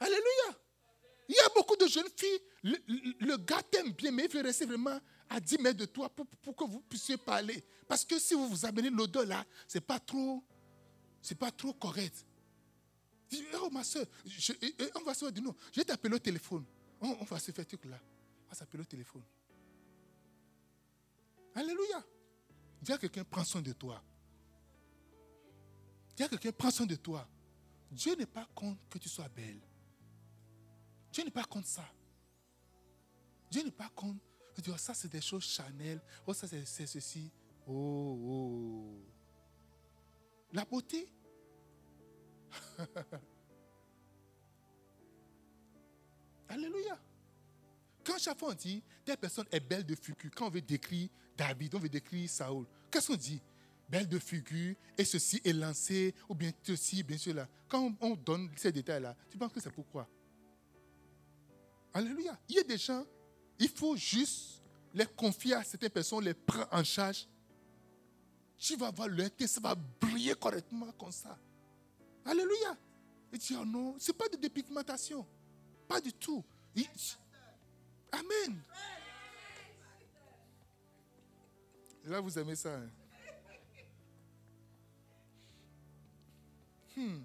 Alléluia. Il y a beaucoup de jeunes filles, le, gars t'aime bien, mais il veut rester vraiment à 10 mètres de toi pour, que vous puissiez parler. Parce que si vous vous amenez l'odeur là, c'est pas trop, pas trop correct. oh ma soeur, on va se dire non, je vais t'appeler au téléphone. On, va se faire truc là. On va s'appeler au téléphone. Alléluia. Dis à quelqu'un, prends soin de toi. Dis à quelqu'un, prends soin de toi. Dieu n'est pas contre que tu sois belle. Dieu n'est pas contre ça. Dieu n'est pas contre. Oh, ça, c'est des choses Chanel. Oh, ça, c'est ceci. Oh, oh. La beauté. Alléluia. Quand chaque fois on dit, telle personne est belle de figure, quand on veut décrire David, on veut décrire Saoul, qu'est-ce qu'on dit? Belle de figure, et ceci est lancé, ou bien ceci, bien là. Quand on donne ces détails-là, tu penses que c'est pourquoi? Alléluia. Il y a des gens, il faut juste les confier à certaines personnes, les prendre en charge. Tu vas voir leur tête, ça va briller correctement comme ça. Alléluia. Et tu dis, oh non, ce n'est pas de dépigmentation. Pas du tout. Amen. Là, vous aimez ça. Hein? Hmm.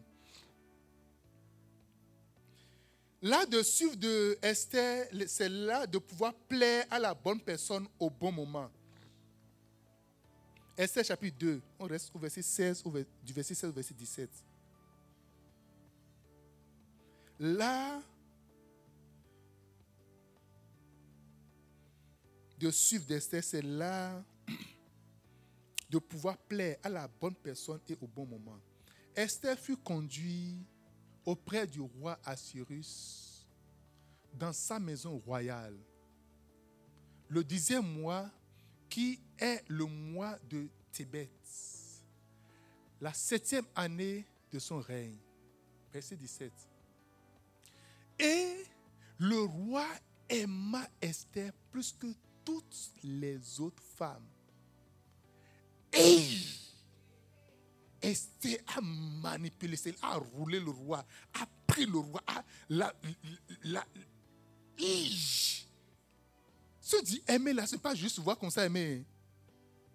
Là, de suivre de Esther, c'est là de pouvoir plaire à la bonne personne au bon moment. Esther chapitre 2, on reste au verset 16, du verset 16 au verset 17. Là, de suivre d'Esther, c'est là de pouvoir plaire à la bonne personne et au bon moment. Esther fut conduite auprès du roi Assyrus dans sa maison royale. Le dixième mois, qui est le mois de Tébet, la septième année de son règne. Verset 17. Et le roi aima Esther plus que toutes les autres femmes. Et Esther a manipulé, a roulé le roi, a pris le roi, a la, la, Se dit aimer là, ce n'est pas juste voir comme ça aimer.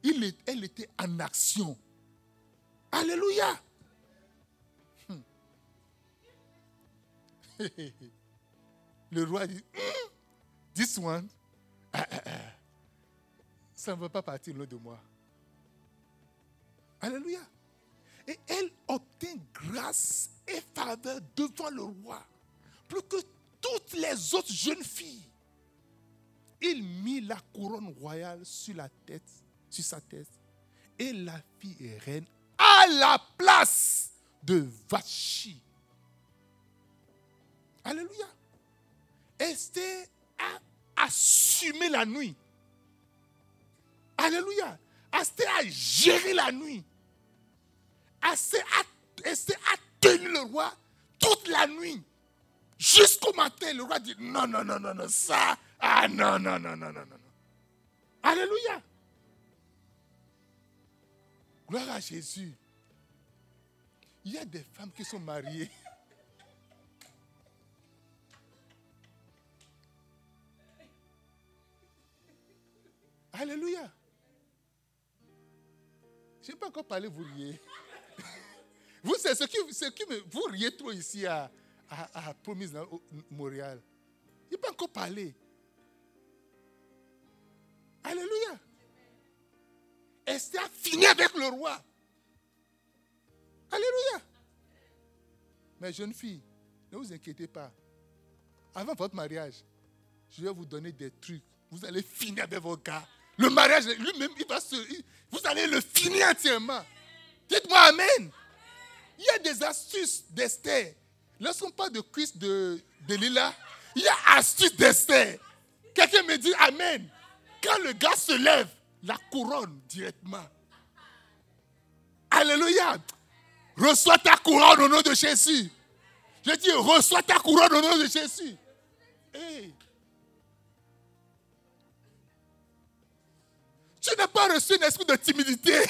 Il est, elle était en action. Alléluia. Hmm. Le roi dit, hmm, this one, ah, ah, ah. ça ne va pas partir loin de moi. Alléluia. Et elle obtint grâce et faveur devant le roi, plus que toutes les autres jeunes filles. Il mit la couronne royale sur la tête, sur sa tête, et la fit reine à la place de Vachi. Alléluia. Esther a assumé la nuit. Alléluia. Esther a géré la nuit. Esther a tenu le roi toute la nuit. Jusqu'au matin, le roi dit non, non, non, non, non, ça, ah non, non, non, non, non, non. Alléluia. Gloire à Jésus. Il y a des femmes qui sont mariées. Alléluia. Je n'ai pas encore parlé, vous riez. Vous, c'est ce qui, ce qui me, vous riez trop ici à, à, Promise Montréal. Il peut encore parler. Alléluia. Esther a fini avec le roi. Alléluia. Mais jeune fille, ne vous inquiétez pas. Avant votre mariage, je vais vous donner des trucs. Vous allez finir avec vos gars. Le mariage, lui-même, il va se. Vous allez le finir entièrement. Dites-moi Amen. Il y a des astuces d'Esther. Lorsqu'on parle de Christ de, Lila, il y a astuces d'Esther. Quelqu'un me dit Amen. Quand le gars se lève, la couronne directement. Alléluia. Reçois ta couronne au nom de Jésus. Je dis, reçois ta couronne au nom de Jésus. Tu n'as pas reçu un esprit de timidité.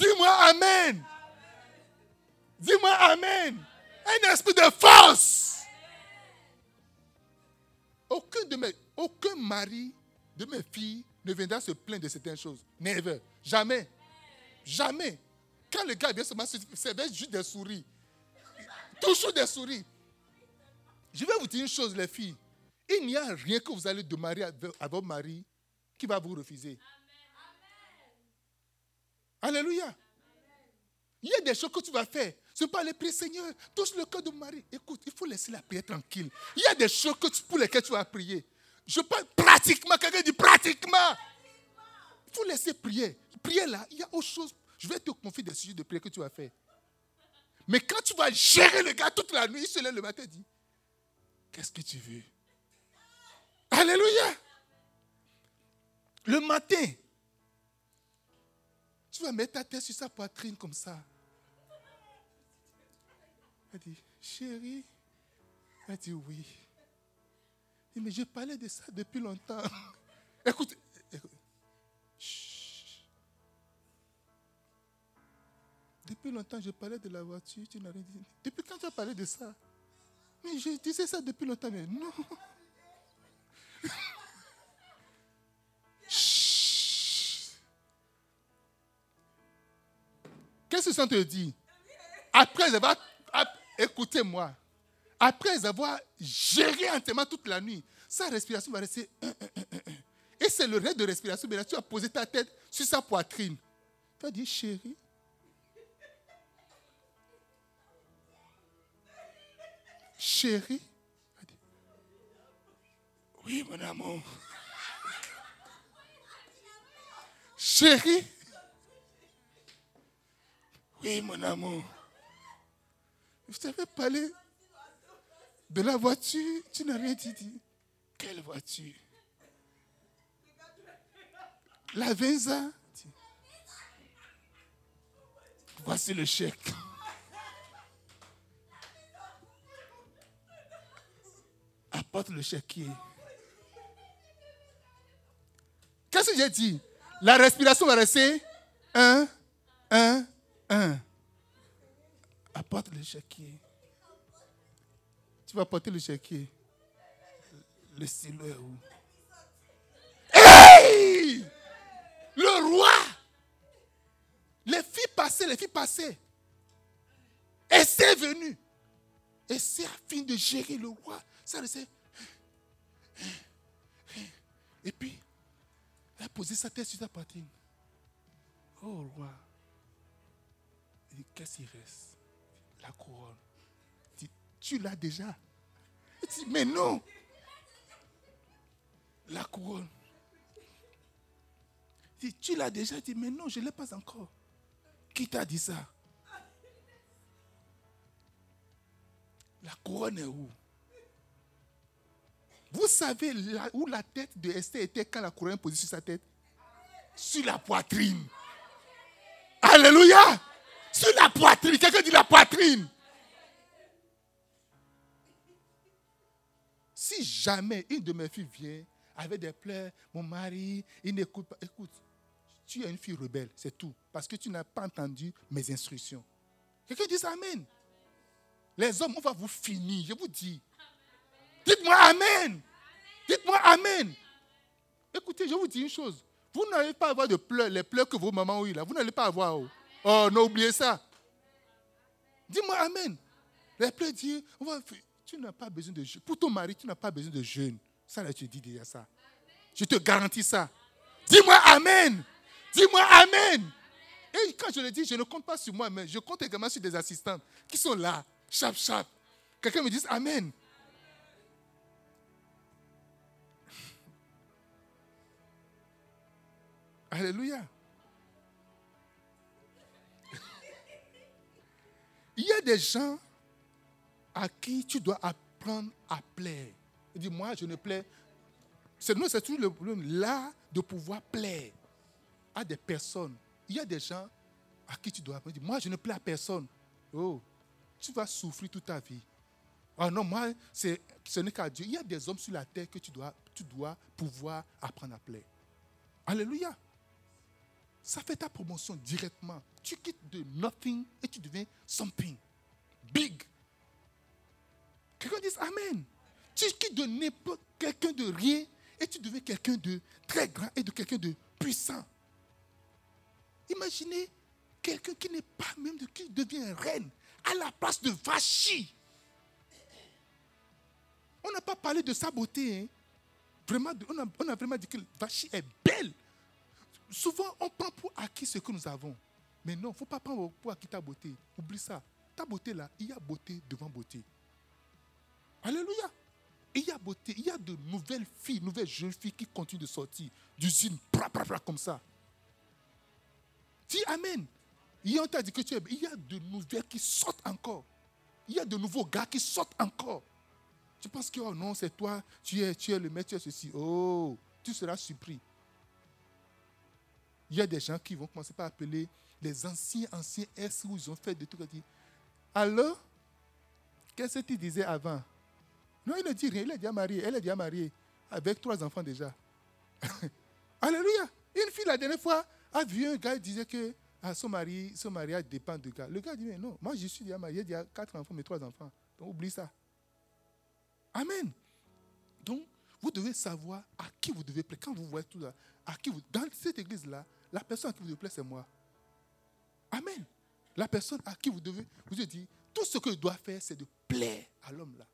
Dis-moi Amen. Dis-moi Amen. Un esprit de force. Aucun de mes, aucun mari de mes filles ne viendra se plaindre de certaines choses. Never. Jamais. Jamais. Quand le gars vient seulement, c'est juste des souris. Toujours des souris. Je vais vous dire une chose, les filles. Il n'y a rien que vous allez demander à votre mari qui va vous refuser. Alléluia. Il y a des choses que tu vas faire. Ce n'est pas aller prier, Seigneur, touche le cœur de mon mari. Écoute, il faut laisser la prière tranquille. Il y a des choses que tu- pour lesquelles tu vas prier. Je parle pratiquement. Quelqu'un dit pratiquement. Il faut laisser prier. Prier là, il y a autre chose. Je vais te confier des sujets de prière que tu vas faire. Mais quand tu vas gérer le gars toute la nuit, il se lève le matin et dit Qu'est-ce que tu veux? Alléluia. Le matin, tu vas mettre ta tête sur sa poitrine comme ça. Elle dit, chérie. Elle dit, oui. Il dit, mais je parlais de ça depuis longtemps. Écoute. Depuis longtemps, je parlais de la voiture, tu n'as rien dit. Depuis quand tu as parlé de ça? Mais je disais ça depuis longtemps, mais non. Qu'est-ce que ça te dit? Après avoir. Écoutez-moi. Après avoir géré entièrement toute la nuit, sa respiration va rester. Et c'est le reste de respiration. Mais là, tu as posé ta tête sur sa poitrine. Tu as dit, chérie. Chérie. Oui, mon amour. Chérie. Oui, mon amour. Je t'avais parlé de la voiture. Tu n'as rien dit. Quelle voiture? La Venza. Voici le chèque. Apporte le chéquier. Qu'est-ce que j'ai dit? La respiration va rester un, un, un. Apporte le chéquier. Tu vas porter le chéquier. Le stylo est où? Hey Le roi Les filles passaient, les filles passaient. Et c'est venu. Et c'est afin de gérer le roi. Ça restait. Et puis, elle a posé sa tête sur sa poitrine. Oh roi. Qu'est-ce qui reste? La couronne. Dit, tu l'as déjà. Il dit, mais non. La couronne. Dit, tu l'as déjà Il dit, mais non, je ne l'ai pas encore. Qui t'a dit ça? La couronne est où? Vous savez là où la tête de Esther était quand la couronne est posée sur sa tête? Sur la poitrine. Alléluia Sur la poitrine. Quelqu'un dit la poitrine. Si jamais une de mes filles vient avec des pleurs, mon mari, il n'écoute pas. Écoute, tu es une fille rebelle, c'est tout. Parce que tu n'as pas entendu mes instructions. Quelqu'un dit Amen. Les hommes, on va vous finir, je vous dis. Dites-moi Amen. Dites-moi Amen. Écoutez, je vous dis une chose. Vous n'allez pas avoir de pleurs, les pleurs que vos mamans ont eu là. Vous n'allez pas avoir. Oh, non, oubliez ça. Dis-moi Amen. Plaies disent, tu n'as pas besoin de jeûne. Pour ton mari, tu n'as pas besoin de jeûne. Ça, là, tu dis déjà ça. Je te garantis ça. Dis-moi Amen. Dis-moi Amen. Et quand je le dis, je ne compte pas sur moi, mais je compte également sur des assistants qui sont là, chap, chap. Quelqu'un me dit Amen. Alléluia. Il y a des gens à qui tu dois apprendre à plaire. Il dit, moi, je ne plais. C'est nous, c'est toujours le problème là de pouvoir plaire à des personnes. Il y a des gens à qui tu dois apprendre. Moi, je ne plais à personne. Oh, tu vas souffrir toute ta vie. Ah non, moi, ce n'est qu'à Dieu. Il y a des hommes sur la terre que tu dois, tu dois pouvoir apprendre à plaire. Alléluia. Ça fait ta promotion directement. Tu quittes de nothing et tu deviens something. Big. Quelqu'un dit Amen. Tu quittes de n'importe quelqu'un de rien et tu deviens quelqu'un de très grand et de quelqu'un de puissant. Imaginez quelqu'un qui n'est pas même de qui devient reine à la place de Vachi. On n'a pas parlé de sa beauté. Hein. Vraiment, on, a, on a vraiment dit que Vachi est belle souvent, on prend pour acquis ce que nous avons. Mais non, faut pas prendre pour acquis ta beauté. Oublie ça. Ta beauté là, il y a beauté devant beauté. Alléluia. Il y a beauté, il y a de nouvelles filles, nouvelles jeunes filles qui continuent de sortir d'usine, comme ça. Dis Amen. Il y a de nouvelles qui sortent encore. Il y a de nouveaux gars qui sortent encore. Tu penses que, oh non, c'est toi, tu es, tu es le maître, tu es ceci. Oh, tu seras surpris il y a des gens qui vont commencer par appeler les anciens, anciens S où ils ont fait des trucs. Alors, qu'est-ce que tu disais avant? Non, il ne dit rien, il est déjà marié, elle est déjà mariée, avec trois enfants déjà. Alléluia. Une fille, la dernière fois, a vu un gars qui disait que ah, son, mari, son mariage dépend du gars. Le gars dit, mais non, moi je suis déjà marié, j'ai déjà quatre enfants, mais trois enfants. Donc oublie ça. Amen. Donc, vous devez savoir à qui vous devez plaire. Quand vous voyez tout ça, à qui vous, dans cette église-là, la personne à qui vous devez plaire, c'est moi. Amen. La personne à qui vous devez, vous dire, tout ce que je dois faire, c'est de plaire à l'homme-là.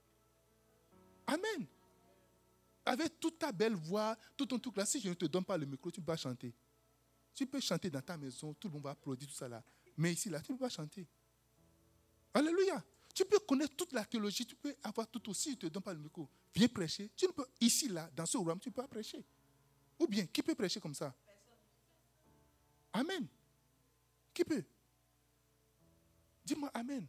Amen. Avec toute ta belle voix, tout ton truc là, si je ne te donne pas le micro, tu pas chanter. Tu peux chanter dans ta maison, tout le monde va applaudir, tout ça là. Mais ici, là, tu ne peux pas chanter. Alléluia. Tu peux connaître toute la théologie, tu peux avoir tout aussi, je ne te donne pas le micro. Viens prêcher. Tu ne peux, ici, là, dans ce royaume, tu ne peux pas prêcher. Ou bien, qui peut prêcher comme ça? Amen. Qui peut? Dis-moi Amen.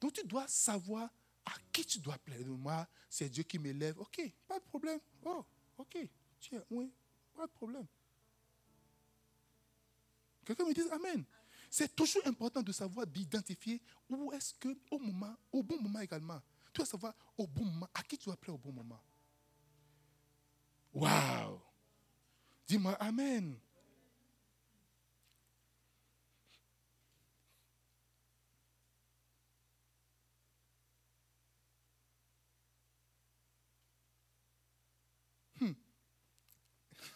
Donc tu dois savoir à qui tu dois plaire. Moi, c'est Dieu qui m'élève. Ok, pas de problème. Oh, ok. Tiens, oui, pas de problème. Quelqu'un me dit Amen. C'est toujours important de savoir d'identifier où est-ce que, au moment, au bon moment également. Tu dois savoir au bon moment, à qui tu dois plaire au bon moment. Waouh! Dis-moi Amen.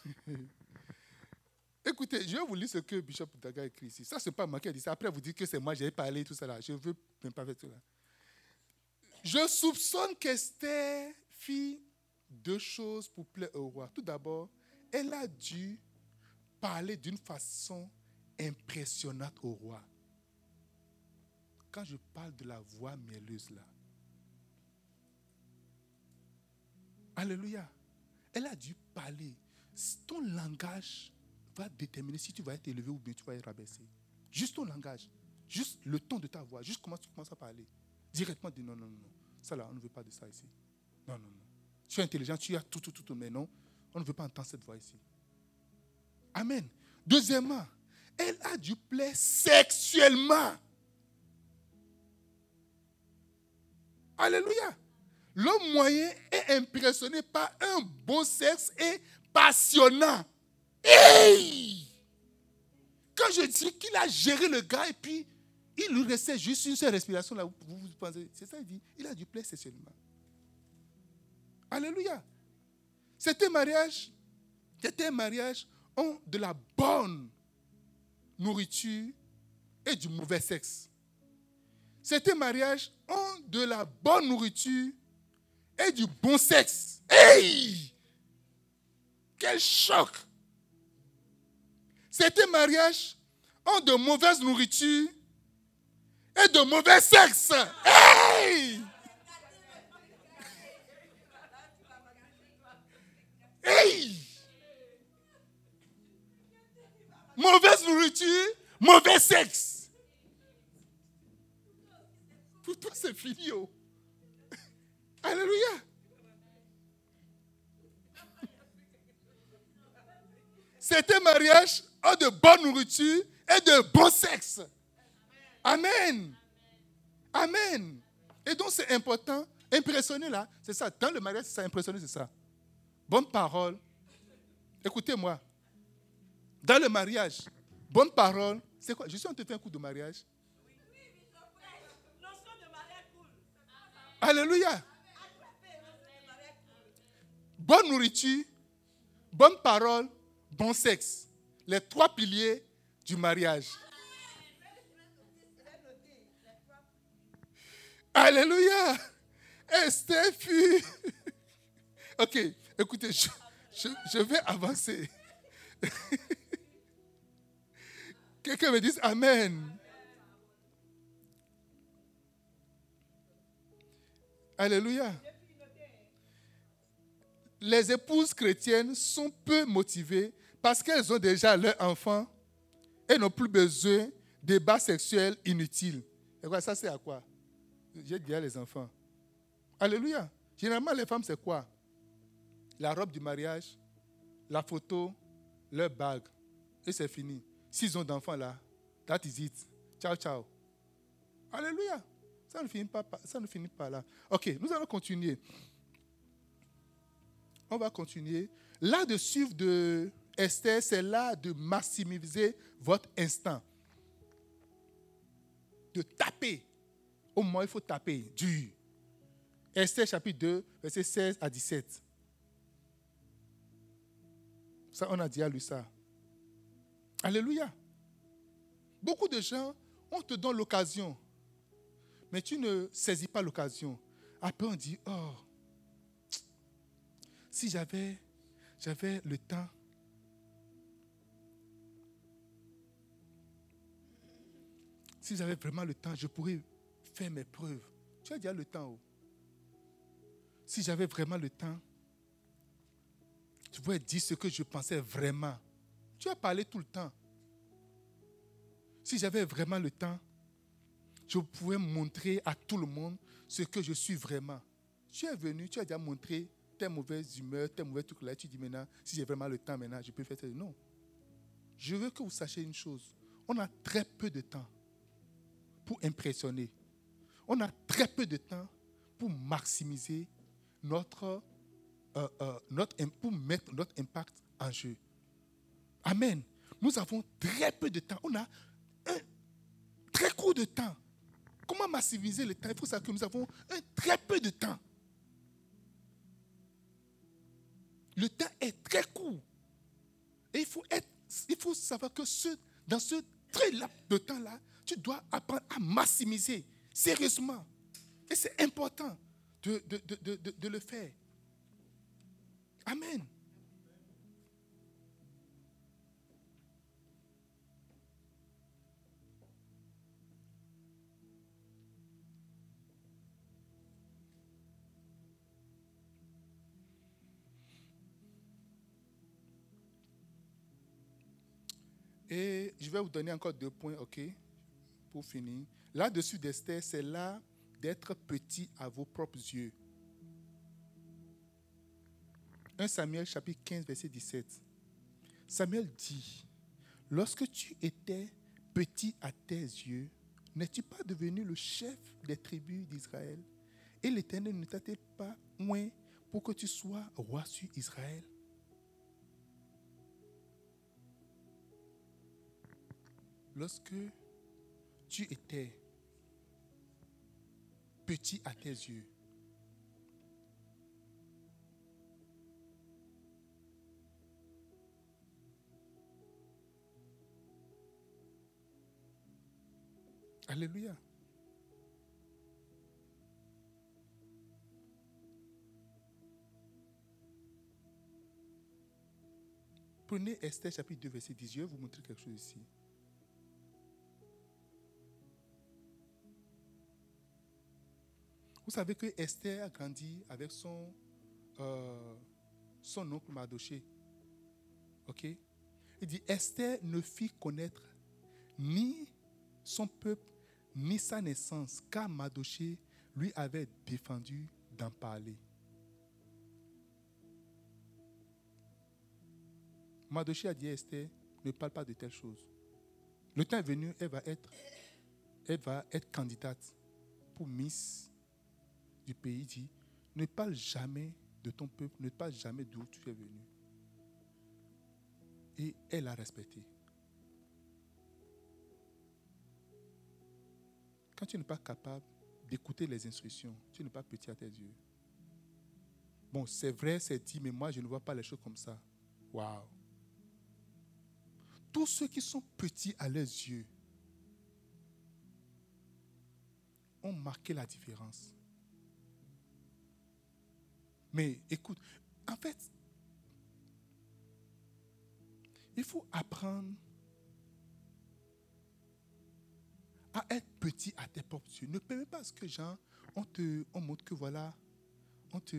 Écoutez, je vais vous lire ce que Bishop Daga écrit ici. Ça, ce n'est pas moi qui ai dit ça. Après, vous dites que c'est moi, j'ai parlé, tout ça là. Je veux même pas faire tout. Je soupçonne qu'Esther fit deux choses pour plaire au roi. Tout d'abord, elle a dû parler d'une façon impressionnante au roi. Quand je parle de la voix mielleuse là. Alléluia. Elle a dû parler ton langage va déterminer si tu vas être élevé ou bien tu vas être rabaissé. Juste ton langage, juste le ton de ta voix, juste comment tu commences à parler. Directement, dis non, non, non. Ça là, on ne veut pas de ça ici. Non, non, non. Tu es intelligent, tu as tout, tout, tout, mais non, on ne veut pas entendre cette voix ici. Amen. Deuxièmement, elle a du plaisir sexuellement. Alléluia. L'homme moyen est impressionné par un bon sexe et passionnant. Hey! Quand je dis qu'il a géré le gars et puis il lui restait juste une seule respiration là, vous, vous pensez, c'est ça, il dit, il a du plaisir sexuellement. Alléluia. C'était un mariage, c'était un mariage ont de la bonne nourriture et du mauvais sexe. Certains mariages ont de la bonne nourriture et du bon sexe. Hey! Quel choc! Certains mariages ont de mauvaise nourriture et de mauvais sexe. Hey! Mauvaise nourriture, mauvais sexe. Pour toi, c'est fini. Oh. Alléluia. Certains mariages ont de bonne nourriture et de bon sexe. Amen. Amen. Et donc c'est important. Impressionner là, c'est ça. Dans le mariage, c'est ça. Impressionner, c'est ça. Bonne parole. Écoutez-moi. Dans le mariage, bonne parole, c'est quoi? Je suis en train de faire un coup de mariage. Alléluia. Bonne nourriture, bonne parole, bon sexe. Les trois piliers du mariage. Alléluia. Esther fut. ok, écoutez, je, vais avancer. Quelqu'un me dise Amen. Alléluia. Les épouses chrétiennes sont peu motivées parce qu'elles ont déjà leur enfant et n'ont plus besoin de débats sexuels inutiles. Et quoi, ça c'est à quoi? J'ai déjà les enfants. Alléluia. Généralement, les femmes, c'est quoi? La robe du mariage, la photo, leur bague. Et c'est fini. S'ils ont d'enfants là, that is it. Ciao, ciao. Alléluia. Ça ne finit pas, ça ne finit pas là. Ok, nous allons continuer. On va continuer. Là de suivre de Esther, c'est là de maximiser votre instant. De taper. Au moins, il faut taper dur. Esther chapitre 2, verset 16 à 17. Ça, on a déjà lu ça. Alléluia. Beaucoup de gens, on te donne l'occasion, mais tu ne saisis pas l'occasion. Après, on dit, oh, si j'avais, j'avais le temps, si j'avais vraiment le temps, je pourrais faire mes preuves. Tu as déjà le temps. Oh. Si j'avais vraiment le temps, je pourrais dire ce que je pensais vraiment. Tu as parlé tout le temps. Si j'avais vraiment le temps, je pouvais montrer à tout le monde ce que je suis vraiment. Tu es venu, tu as déjà montré tes mauvaises humeurs, tes mauvais trucs là. Tu dis maintenant, si j'ai vraiment le temps maintenant, je peux faire ça. Non. Je veux que vous sachiez une chose. On a très peu de temps pour impressionner. On a très peu de temps pour maximiser notre, euh, euh, pour mettre notre impact en jeu. Amen. Nous avons très peu de temps. On a un très court de temps. Comment maximiser le temps? Il faut savoir que nous avons un très peu de temps. Le temps est très court. Et il faut, être, il faut savoir que ce, dans ce très laps de temps-là, tu dois apprendre à maximiser sérieusement. Et c'est important de, de, de, le faire. Amen. Et je vais vous donner encore deux points, OK, pour finir. Là-dessus d'Esther, c'est là d'être petit à vos propres yeux. 1 Samuel chapitre 15, verset 17. Samuel dit, lorsque tu étais petit à tes yeux, n'es-tu pas devenu le chef des tribus d'Israël? Et l'Éternel ne t'a pas moins pour que tu sois roi sur Israël? Lorsque tu étais petit à tes yeux. Alléluia. Prenez Esther chapitre 2, verset 10. Je vais vous montrer quelque chose ici. Vous savez que Esther a grandi avec son, euh, son oncle Mardoché. Ok? Il dit Esther ne fit connaître ni son peuple, ni sa naissance, car Mardoché lui avait défendu d'en parler. Mardoché a dit à Esther, ne parle pas de telles choses. Le temps est venu, elle va être, elle va être candidate pour Miss du pays. Dit, ne parle jamais de ton peuple, ne parle jamais d'où tu es venu. Et elle a respecté. Quand tu n'es pas capable d'écouter les instructions, tu n'es pas petit à tes yeux. Bon, c'est vrai, c'est dit, mais moi, je ne vois pas les choses comme ça. Waouh! tous ceux qui sont petits à leurs yeux ont marqué la différence. Mais écoute, en fait, il faut apprendre à être petit à tes propres yeux. Ne permets pas ce que gens, on te on montre que voilà, on te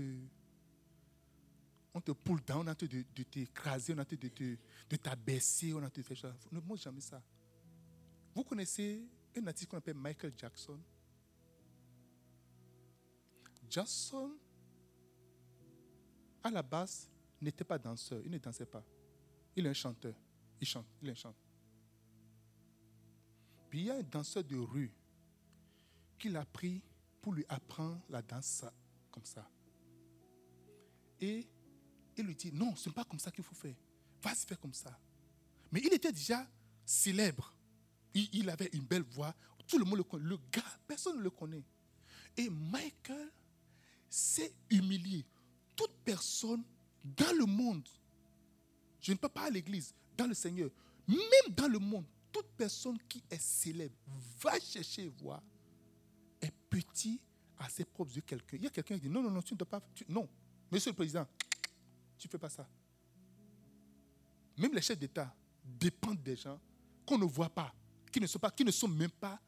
on te pull down, on a te de, t'écraser, on te de, de, t'abaisser, on a te fait ça. Ne montre jamais ça. Vous connaissez un artiste qu'on appelle Michael Jackson? Jackson, à la base, n'était pas danseur. Il ne dansait pas. Il est un chanteur. Il chante. Il est un chanteur. Puis il y a un danseur de rue qui l'a pris pour lui apprendre la danse comme ça. Et il lui dit, non, ce n'est pas comme ça qu'il faut faire. Va se faire comme ça. Mais il était déjà célèbre. Il, avait une belle voix. Tout le monde le connaît. Le gars, personne ne le connaît. Et Michael s'est humilié. Toute personne dans le monde, je ne peux pas à l'église, dans le Seigneur, même dans le monde, toute personne qui est célèbre va chercher voir, est petit à ses propres yeux quelqu'un. Il y a quelqu'un qui dit non, non, non, tu ne dois pas. non, monsieur le président, tu ne fais pas ça. Même les chefs d'État dépendent des gens qu'on ne voit pas, qui ne sont, pas, qui ne sont même pas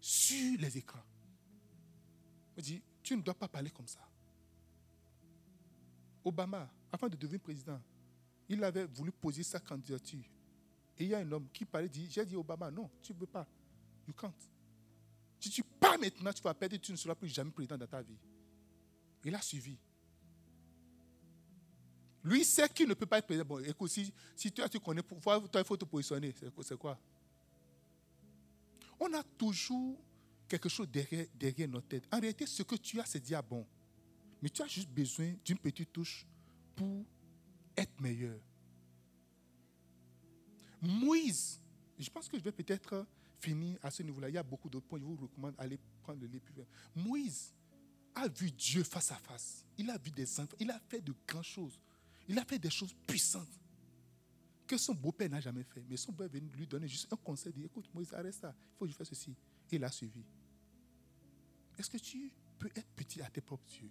sur les écrans. Il dit, tu ne dois pas parler comme ça. Obama, avant de devenir président, il avait voulu poser sa candidature. Et il y a un homme qui parlait, dit, j'ai dit Obama, non, tu ne veux pas. You can't. Si tu pars maintenant, tu vas perdre, tu ne seras plus jamais président dans ta vie. Il a suivi. Lui sait qu'il ne peut pas être président. Bon, écoute, si, si toi tu connais, toi, il faut te positionner. C'est quoi? On a toujours quelque chose derrière, derrière notre tête. En réalité, ce que tu as, c'est déjà bon. Mais tu as juste besoin d'une petite touche pour être meilleur. Moïse, je pense que je vais peut-être finir à ce niveau-là. Il y a beaucoup d'autres points. Je vous recommande d'aller prendre le livre Moïse a vu Dieu face à face. Il a vu des enfants. Il a fait de grandes choses. Il a fait des choses puissantes que son beau-père n'a jamais fait. Mais son père est venu lui donner juste un conseil, dit, écoute, Moïse, arrête ça, il faut que je fasse ceci. Et il a suivi. Est-ce que tu peux être petit à tes propres yeux?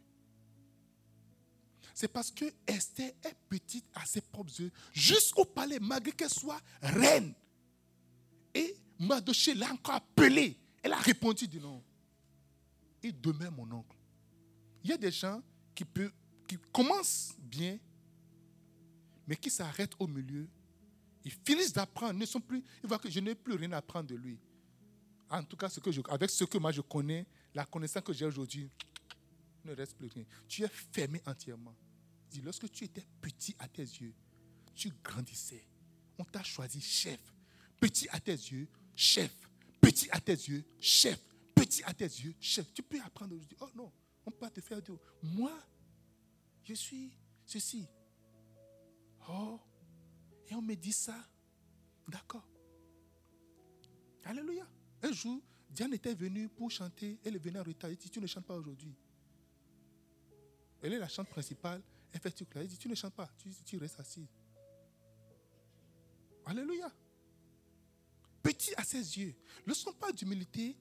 C'est parce que Esther est petite à ses propres yeux, jusqu'au palais, malgré qu'elle soit reine. Et Mardoché l'a encore appelée. Elle a répondu, dit non. Et demain, mon oncle. Il y a des gens qui, commencent bien, mais qui s'arrêtent au milieu, ils finissent d'apprendre, ne sont plus, ils voient que je n'ai plus rien à apprendre de lui. En tout cas, avec ce que moi je connais, la connaissance que j'ai aujourd'hui, ne reste plus rien. Tu es fermé entièrement. Dis, lorsque tu étais petit à tes yeux, tu grandissais. On t'a choisi chef. Petit à tes yeux, chef. Petit à tes yeux, chef. Petit à tes yeux, chef. Tu peux apprendre aujourd'hui. Oh non, on peut pas te faire dire, moi, je suis ceci. Oh, et on me dit ça. D'accord. Alléluia. Un jour, Diane était venue pour chanter. Elle est venue en retard. Elle dit Tu ne chantes pas aujourd'hui. Elle est la chante principale. Elle fait tout Elle dit Tu ne chantes pas. Tu, restes assis. Alléluia. Petit à ses yeux. Ne sont pas d'humilité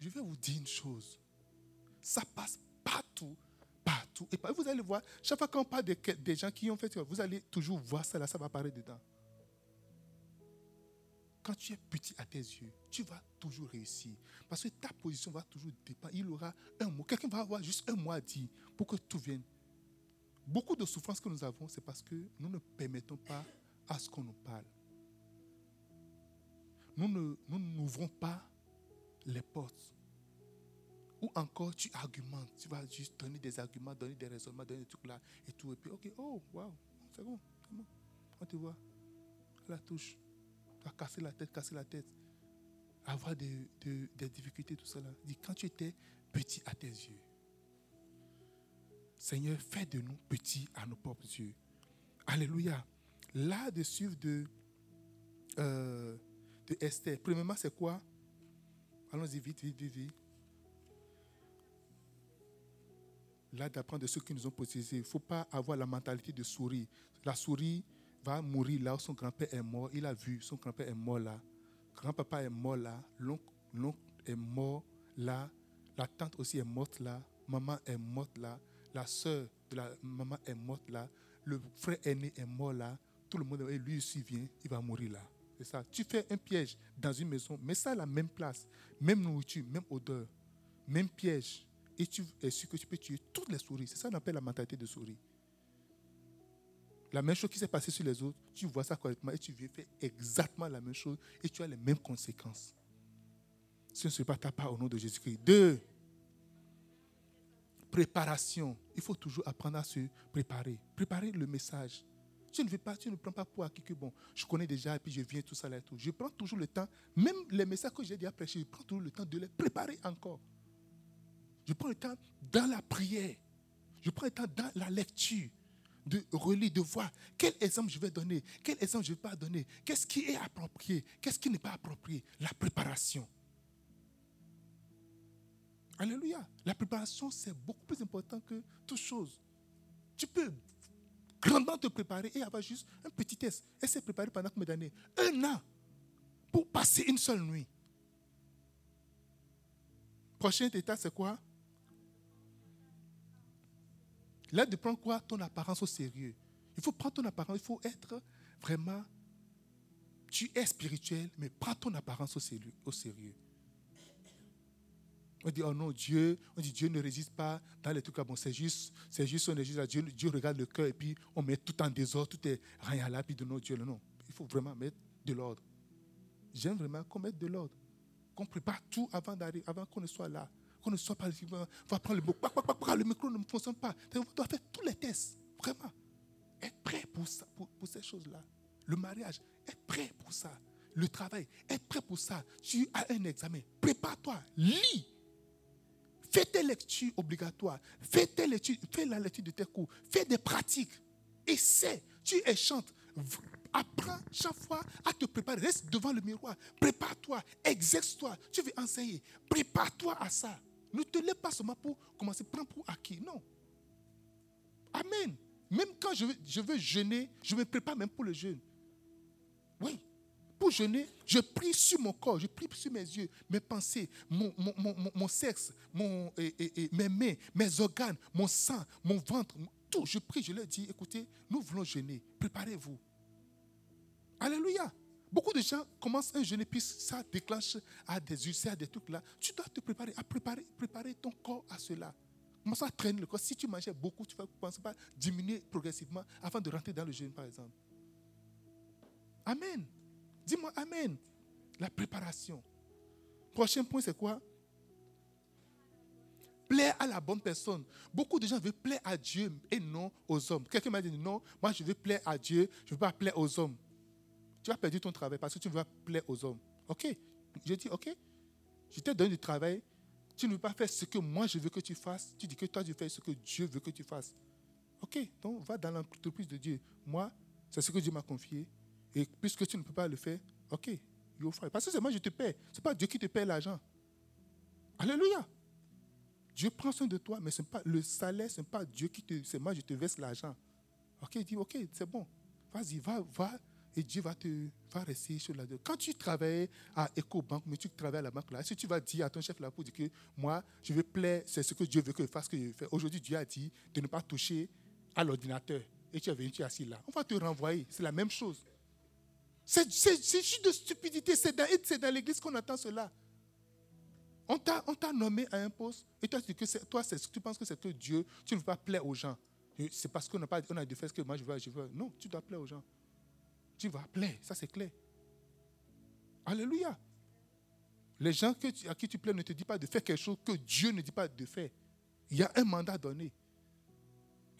je vais vous dire une chose. Ça passe partout, partout. Et vous allez voir, chaque fois qu'on parle des gens qui ont fait, vous allez toujours voir ça là, ça va apparaître dedans. Quand tu es petit à tes yeux, tu vas toujours réussir. Parce que ta position va toujours dépendre. Il aura un mot. Quelqu'un va avoir juste un mot à dire pour que tout vienne. Beaucoup de souffrances que nous avons, c'est parce que nous ne permettons pas à ce qu'on nous parle. Nous ne nous n'ouvrons pas les portes. Ou encore, tu argumentes. Tu vas juste donner des arguments, donner des raisonnements, donner des trucs là et tout. Et puis, ok, oh, wow, c'est bon, c'est bon. On te voit. la touche. Tu vas casser la tête, casser la tête. Avoir des, des difficultés, tout cela. Quand tu étais petit à tes yeux, Seigneur, fais de nous petits à nos propres yeux. Alléluia. Là, de suivre de, euh, de Esther. Premièrement, c'est quoi? Allons-y vite, vite, vite, vite. Là, d'apprendre de ceux qui nous ont posé. Il ne faut pas avoir la mentalité de souris. La souris va mourir là où son grand-père est mort. Il a vu, son grand-père est mort là. Grand-papa est mort là. L'oncle est mort là. La tante aussi est morte là. Maman est morte là. La soeur de la maman est morte là. Le frère aîné est mort là. Tout le monde, lui aussi vient, il va mourir là. C'est ça. Tu fais un piège dans une maison, mets ça à la même place, même nourriture, même odeur, même piège. Et tu es sûr que tu peux tuer toutes les souris. C'est ça qu'on appelle la mentalité de souris. La même chose qui s'est passée sur les autres, tu vois ça correctement et tu viens faire exactement la même chose et tu as les mêmes conséquences. Ce ne serait pas ta part au nom de Jésus-Christ. Deux, préparation. Il faut toujours apprendre à se préparer. Préparer le message. Tu ne veux pas, ne prends pas pour acquis que bon, je connais déjà et puis je viens tout ça là et tout. Je prends toujours le temps, même les messages que j'ai déjà prêchés, je prends toujours le temps de les préparer encore. Je prends le temps dans la prière. Je prends le temps dans la lecture de relire, de voir quel exemple je vais donner, quel exemple je ne vais pas donner, qu'est-ce qui est approprié, qu'est-ce qui n'est pas approprié. La préparation. Alléluia. La préparation, c'est beaucoup plus important que toute chose. Tu peux grandement te préparer et avoir juste un petit test. Et s'est préparé pendant combien d'années? Un an pour passer une seule nuit. Prochain état, c'est quoi? Là, de prendre quoi? Ton apparence au sérieux. Il faut prendre ton apparence, il faut être vraiment. Tu es spirituel, mais prends ton apparence au sérieux. On dit, oh non, Dieu, on dit, Dieu ne résiste pas dans les trucs. Bon, c'est juste, c'est juste, on est juste Dieu, Dieu regarde le cœur et puis on met tout en désordre, tout est rien là, puis de non, Dieu, non. Il faut vraiment mettre de l'ordre. J'aime vraiment qu'on mette de l'ordre. Qu'on prépare tout avant d'arriver, avant qu'on ne soit là. Qu'on ne soit pas, on va prendre le mot, le micro ne fonctionne pas. On doit faire tous les tests, vraiment. Être prêt pour, ça, pour, pour ces choses-là. Le mariage, être prêt pour ça. Le travail, être prêt pour ça. Tu as un examen, prépare-toi, lis Fais tes lectures obligatoires. Fais, tes lectures, fais la lecture de tes cours. Fais des pratiques. Essaie. Tu échantes. Apprends chaque fois à te préparer. Reste devant le miroir. Prépare-toi. Exerce-toi. Tu veux enseigner. Prépare-toi à ça. Ne te lève pas seulement pour commencer. Prends pour acquis. Non. Amen. Même quand je veux, je veux jeûner, je me prépare même pour le jeûne. Oui pour jeûner, je prie sur mon corps, je prie sur mes yeux, mes pensées, mon, sexe, mes mains, mes organes, mon sang, mon ventre, tout. Je prie, je leur dis, écoutez, nous voulons jeûner, préparez-vous. Alléluia. Beaucoup de gens commencent un jeûne puis ça déclenche à des ulcères, des trucs là. Tu dois te préparer à préparer, ton corps à cela. Commence à traîner le corps. Si tu mangeais beaucoup, tu vas commencer à diminuer progressivement avant de rentrer dans le jeûne, par exemple. Amen. Dis-moi Amen. La préparation. Prochain point, c'est quoi? Plaire à la bonne personne. Beaucoup de gens veulent plaire à Dieu et non aux hommes. Quelqu'un m'a dit non, moi je veux plaire à Dieu, je ne veux pas plaire aux hommes. Tu as perdu ton travail parce que tu veux plaire aux hommes. Ok. Je dis ok. Je t'ai donné du travail. Tu ne veux pas faire ce que moi je veux que tu fasses. Tu dis que toi tu fais ce que Dieu veut que tu fasses. Ok. Donc va dans l'entreprise de Dieu. Moi, c'est ce que Dieu m'a confié. Et puisque tu ne peux pas le faire, ok, you. Parce que c'est moi je te paie. Ce n'est pas Dieu qui te paie l'argent. Alléluia. Dieu prend soin de toi, mais pas, le salaire, ce n'est pas Dieu qui te. C'est moi, je te verse l'argent. Ok, il dit, ok, c'est bon. Vas-y, va, va, et Dieu va te, va rester sur la Quand tu travailles à EcoBank, mais tu travailles à la banque là, si tu vas dire à ton chef là pour dire que moi, je veux plaire, c'est ce que Dieu veut que je fasse, que je fais. Aujourd'hui, Dieu a dit de ne pas toucher à l'ordinateur. Et tu es venu, tu es assis là. On va te renvoyer. C'est la même chose. C'est juste de stupidité. C'est dans, l'église qu'on attend cela. On t'a nommé à un poste et toi, tu, que toi tu penses que c'est que Dieu, tu ne veux pas plaire aux gens. C'est parce qu'on n'a pas on a de faire ce que moi je veux, je veux. Non, tu dois plaire aux gens. Tu vas plaire, ça c'est clair. Alléluia. Les gens à qui tu plais ne te disent pas de faire quelque chose que Dieu ne dit pas de faire. Il y a un mandat donné.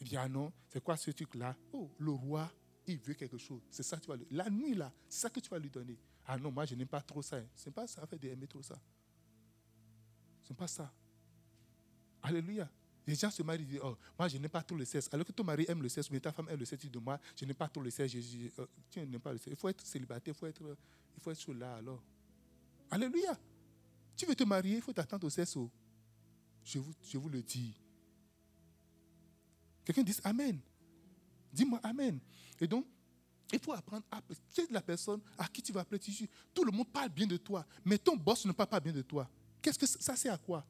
Il dit, ah non, c'est quoi ce truc-là? Oh, le roi, il veut quelque chose. C'est ça que tu vas lui La nuit, là, c'est ça que tu vas lui donner. Ah non, moi, je n'aime pas trop ça. C'est pas ça, fait d'aimer trop ça. C'est pas ça. Alléluia. Les gens se marient et disent, oh, moi je n'aime pas trop le sexe. Alors que ton mari aime le sexe, mais ta femme aime le sexe, tu dis, moi je n'aime pas trop le sexe. Je, euh, tu n'aimes pas le sexe. Il faut être célibataire, il faut être, il faut être là alors. Alléluia. Tu veux te marier, il faut t'attendre au sexe. Oh. Je vous, je vous le dis. Quelqu'un dit Amen. Dis-moi Amen. Et donc, il faut apprendre à est la personne à qui tu vas appeler. Tout le monde parle bien de toi, mais ton boss ne parle pas bien de toi. Qu'est-ce que ça sert à quoi?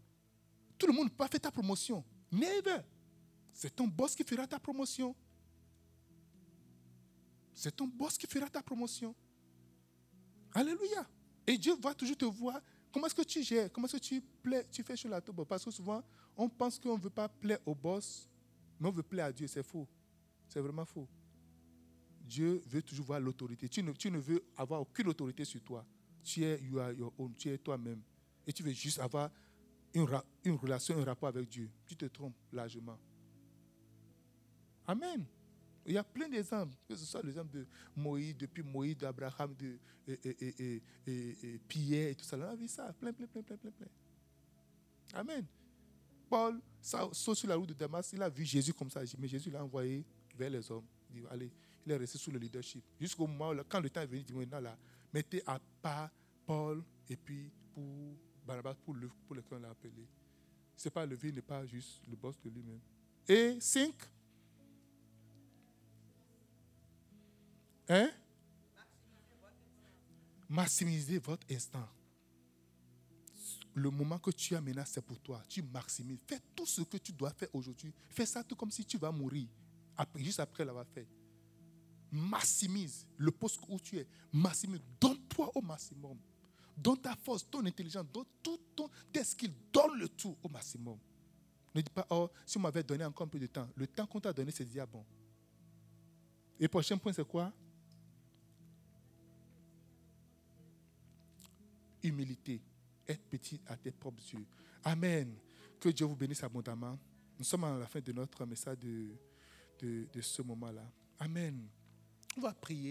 Tout le monde peut pas faire ta promotion. Never. C'est ton boss qui fera ta promotion. C'est ton boss qui fera ta promotion. Alléluia. Et Dieu va toujours te voir. Comment est-ce que tu gères? Comment est-ce que tu tu fais sur la table Parce que souvent, on pense qu'on ne veut pas plaire au boss, mais on veut plaire à Dieu. C'est faux. C'est vraiment faux. Dieu veut toujours voir l'autorité. Tu ne, tu ne veux avoir aucune autorité sur toi. Tu es, your own. Tu es toi-même et tu veux juste avoir une, une relation, un rapport avec Dieu, tu te trompes largement. Amen. Il y a plein d'exemples, que ce soit l'exemple de Moïse, depuis Moïse, d'Abraham, de et, Pierre et tout ça. On a vu ça, plein, plein, plein, plein, plein, plein. Amen. Paul saute sur la route de Damas, il a vu Jésus comme ça, mais Jésus l'a envoyé les hommes. Il allez, il est resté sous le leadership. Jusqu'au moment où, quand le temps est venu, il dit, maintenant là, mettez à part Paul et puis pour Barnabas pour, le, pour lequel on l'a appelé. C'est pas le vie n'est pas juste le boss de lui-même. Et cinq? Hein? Maximiser votre instant. Le moment que tu as maintenant, c'est pour toi. Tu maximises. Fais tout ce que tu dois faire aujourd'hui. Fais ça tout comme si tu vas mourir, juste après l'avoir fait. Maximise le poste où tu es. Maximise. Donne-toi au maximum. Donne ta force, ton intelligence, donne tout ton, tes skills, donne le tout au maximum. Ne dis pas, oh, si on m'avait donné encore un peu de temps. Le temps qu'on t'a donné, c'est déjà bon. Et prochain point, c'est quoi? Humilité. Être petit à tes propres yeux. Amen. Que Dieu vous bénisse abondamment. Nous sommes à la fin de notre message de, de, ce moment-là. Amen. On va prier.